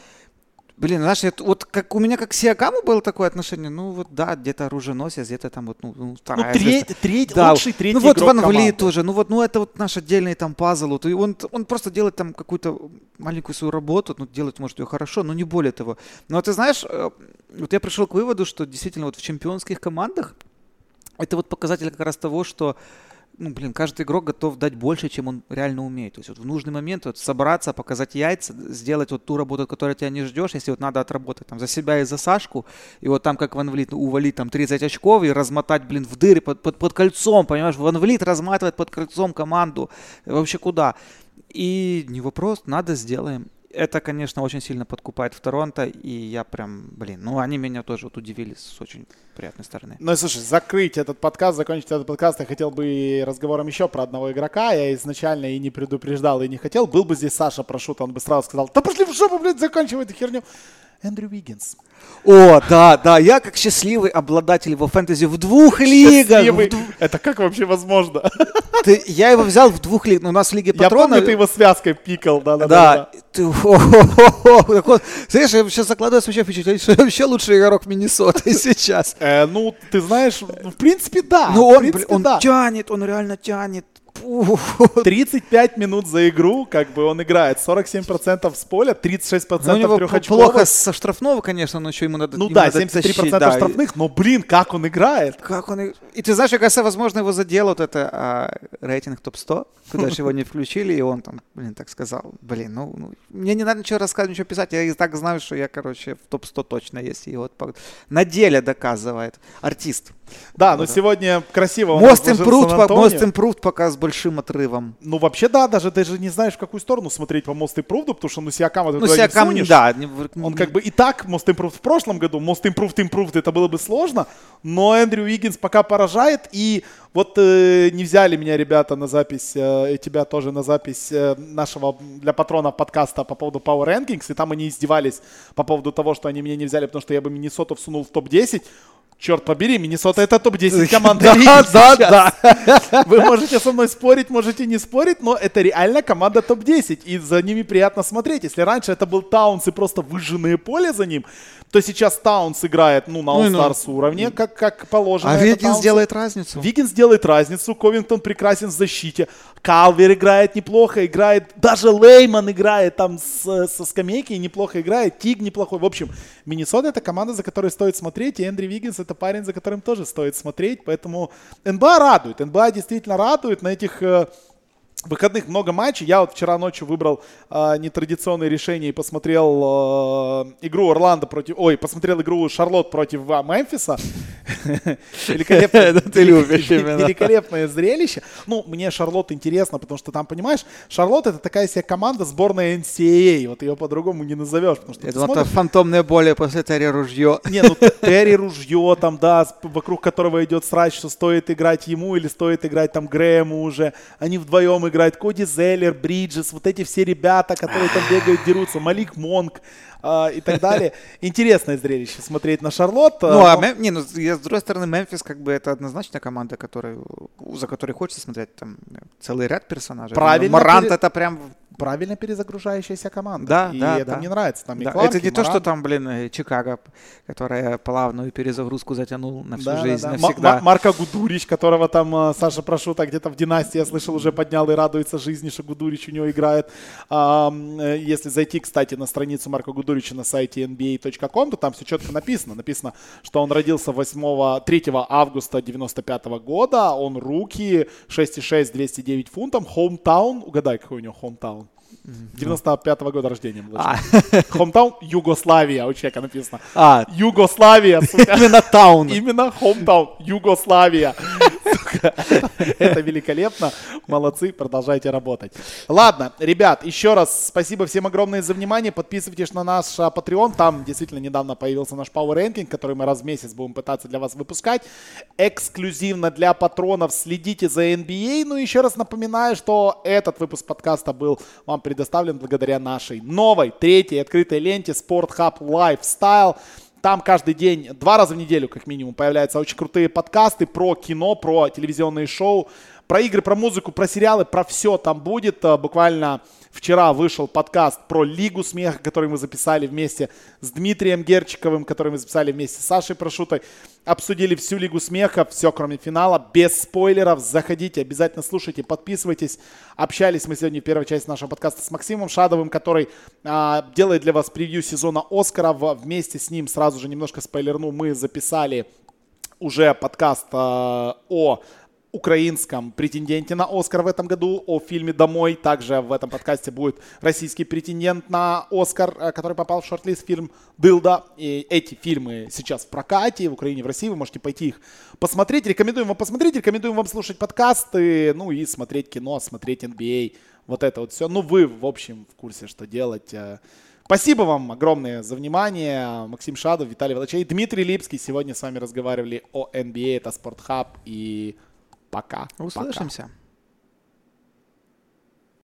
Speaker 3: Блин, знаешь, это, вот как у меня как к Сиакаму было такое отношение, ну вот да, где-то оруженосец, где-то там вот, ну, ну
Speaker 1: вторая. Ну, треть, треть, да. лучший третий
Speaker 3: Ну вот Ванвлит тоже, ну вот, ну это вот наш отдельный там пазл, вот, и он, он просто делает там какую-то маленькую свою работу, ну делать может ее хорошо, но не более того. Но ты знаешь, э, вот я пришел к выводу, что действительно вот в чемпионских командах это вот показатель как раз того, что ну, блин, каждый игрок готов дать больше, чем он реально умеет. То есть вот в нужный момент вот собраться, показать яйца, сделать вот ту работу, которую тебя не ждешь, если вот надо отработать там за себя и за Сашку, и вот там как Ван Влит ну, увалить там 30 очков и размотать, блин, в дыры под, под, под кольцом, понимаешь? Ван Влит разматывает под кольцом команду. Вообще куда? И не вопрос, надо, сделаем это, конечно, очень сильно подкупает в Торонто, и я прям, блин, ну они меня тоже вот удивили с очень приятной стороны.
Speaker 1: Ну, слушай, закрыть этот подкаст, закончить этот подкаст, я хотел бы разговором еще про одного игрока, я изначально и не предупреждал, и не хотел. Был бы здесь Саша Прошут, он бы сразу сказал, да пошли в жопу, блин, заканчивай эту херню. Эндрю Виггинс.
Speaker 3: О, да, да, я как счастливый обладатель его фэнтези в двух лигах. В
Speaker 1: дв... Это как вообще возможно?
Speaker 3: Ты, я его взял в двух лигах. Ну, у нас в Лиге Патрона...
Speaker 1: Я помню, ты его связкой пикал, да, да,
Speaker 3: да. да. Ты, вот, знаешь, я сейчас закладываюсь вообще впечатление, что я вообще лучший игрок Миннесоты сейчас.
Speaker 1: Э, ну, ты знаешь, в принципе, да.
Speaker 3: Ну, он, принципе, он да. тянет, он реально тянет.
Speaker 1: 35 минут за игру, как бы он играет. 47% с поля, 36% ну, у него
Speaker 3: трехочковых. плохо со штрафного, конечно, но еще ему надо
Speaker 1: Ну да, 73% тащить, да. штрафных, но, блин, как он играет.
Speaker 3: Как он... И ты знаешь, кажется, возможно, его задел вот это а, рейтинг топ-100, куда же его не включили, и он там, блин, так сказал, блин, ну, ну, мне не надо ничего рассказывать, ничего писать, я и так знаю, что я, короче, в топ-100 точно есть. И вот на деле доказывает артист.
Speaker 1: Да, но сегодня красиво
Speaker 3: Most improved, most improved показ большим отрывом.
Speaker 1: Ну, вообще, да, даже ты же не знаешь, в какую сторону смотреть по Most Improved, потому что, ну, Сиакама ты
Speaker 3: Ну,
Speaker 1: туда не
Speaker 3: Сиакам,
Speaker 1: всунешь.
Speaker 3: да.
Speaker 1: Он как бы и так Most Improved в прошлом году, Most Improved Improved это было бы сложно, но Эндрю Уиггинс пока поражает, и вот э, не взяли меня ребята на запись, э, и тебя тоже на запись э, нашего для патрона подкаста по поводу Power Rankings, и там они издевались по поводу того, что они меня не взяли, потому что я бы Миннесоту всунул в топ-10. Черт побери, Миннесота это топ-10 команда
Speaker 3: Да,
Speaker 1: лиги
Speaker 3: да,
Speaker 1: сейчас. Вы можете со мной спорить, можете не спорить, но это реально команда топ-10, и за ними приятно смотреть. Если раньше это был Таунс и просто выжженное поле за ним, то сейчас Таунс играет, ну, на
Speaker 3: Ну и ну.
Speaker 1: All-Stars уровне, как, как положено.
Speaker 3: А Виггинс делает разницу.
Speaker 1: Виггинс делает разницу, Ковингтон прекрасен в защите, Калвер играет неплохо, играет, даже Лейман играет там с- со скамейки и неплохо играет, Тиг неплохой. В общем, Миннесота это команда, за которой стоит смотреть, и Эндрю Виггинс это парень, за которым тоже стоит смотреть, поэтому НБА радует, НБА действительно радует на этих э, выходных много матчей. Я вот вчера ночью выбрал э, нетрадиционное решение и посмотрел э, игру Орландо против... Ой, посмотрел игру Шарлотт против а, Мемфиса. Великолепное, зрелище. Ну, мне Шарлотт интересно, потому что там, понимаешь, Шарлотт это такая себе команда сборная NCAA. Вот ее по-другому не назовешь. Потому что
Speaker 3: это фантомное боли после Терри Ружье.
Speaker 1: не, ну Терри ружье там, да, вокруг которого идет срач, что стоит играть ему или стоит играть там Грэму уже. Они вдвоем играют. Коди Зеллер, Бриджес, вот эти все ребята, которые там бегают, дерутся. Малик Монк а, и так далее. Интересное зрелище смотреть на Шарлотт.
Speaker 3: Ну, а
Speaker 1: но-
Speaker 3: Мем- не, ну, я, с другой стороны, Мемфис, как бы, это однозначно команда, которая, за которой хочется смотреть там целый ряд персонажей.
Speaker 1: Правильно
Speaker 3: Морант
Speaker 1: пере-
Speaker 3: это прям...
Speaker 1: правильно перезагружающаяся команда.
Speaker 3: Да,
Speaker 1: и
Speaker 3: да,
Speaker 1: это
Speaker 3: да.
Speaker 1: мне нравится. Там и
Speaker 3: Да,
Speaker 1: Кларк,
Speaker 3: это
Speaker 1: и
Speaker 3: не то, что там, блин, э, Чикаго, которая плавную перезагрузку затянул на всю
Speaker 1: Да, да,
Speaker 3: жизнь,
Speaker 1: да. Ма-
Speaker 3: навсегда.
Speaker 1: Ма- Марко Гудурич, которого там э, Саша Прошута где-то в династии, я слышал, уже поднял и радуется жизни, что Гудурич у него играет. А, м, э, если зайти, кстати, на страницу Марка Гудурича на сайте nba.com, то там все четко написано. Написано, что он родился 8, 3 августа 95 года, он руки, 6,6, 209 фунтов, hometown, угадай, какой у него hometown. 95 года рождения.
Speaker 3: А.
Speaker 1: Hometown Югославия, у человека написано.
Speaker 3: А,
Speaker 1: Югославия,
Speaker 3: именно таун.
Speaker 1: Именно hometown Югославия. Это великолепно. Молодцы, продолжайте работать. Ладно, ребят, еще раз спасибо всем огромное за внимание. Подписывайтесь на наш а, Patreon. Там действительно недавно появился наш Power Ranking, который мы раз в месяц будем пытаться для вас выпускать. Эксклюзивно для патронов следите за NBA. Ну, еще раз напоминаю, что этот выпуск подкаста был вам предоставлен благодаря нашей новой, третьей открытой ленте Sport Hub Lifestyle. Там каждый день, два раза в неделю, как минимум, появляются очень крутые подкасты про кино, про телевизионные шоу, про игры, про музыку, про сериалы, про все там будет. Э, Буквально вчера вышел подкаст про Лигу смеха, который мы записали вместе с Дмитрием Герчиковым, который мы записали вместе с Сашей Прошутой. Обсудили всю Лигу смеха, все кроме финала, без спойлеров. Заходите, обязательно слушайте, подписывайтесь. Общались мы сегодня в первой части нашего подкаста с Максимом Шадовым, который а, делает для вас превью сезона Оскара. Вместе с ним сразу же немножко спойлерну, мы записали уже подкаст а, о украинском претенденте на Оскар в этом году, о фильме «Домой». Также в этом подкасте будет российский претендент на Оскар, э, который попал в шорт-лист фильм «Дылда». И эти фильмы сейчас в прокате в Украине, в России. Вы можете пойти их посмотреть. Рекомендуем вам посмотреть, рекомендуем вам слушать подкасты, ну и смотреть кино, смотреть NBA. Вот это вот все. Ну, вы, в общем, в курсе, что делать. Э, Спасибо вам огромное за внимание. Максим Шадов, Виталий Волочей, Дмитрий Липский. Сегодня с вами разговаривали о NBA. Это Спортхаб. И пока. Пока.
Speaker 3: Услышимся.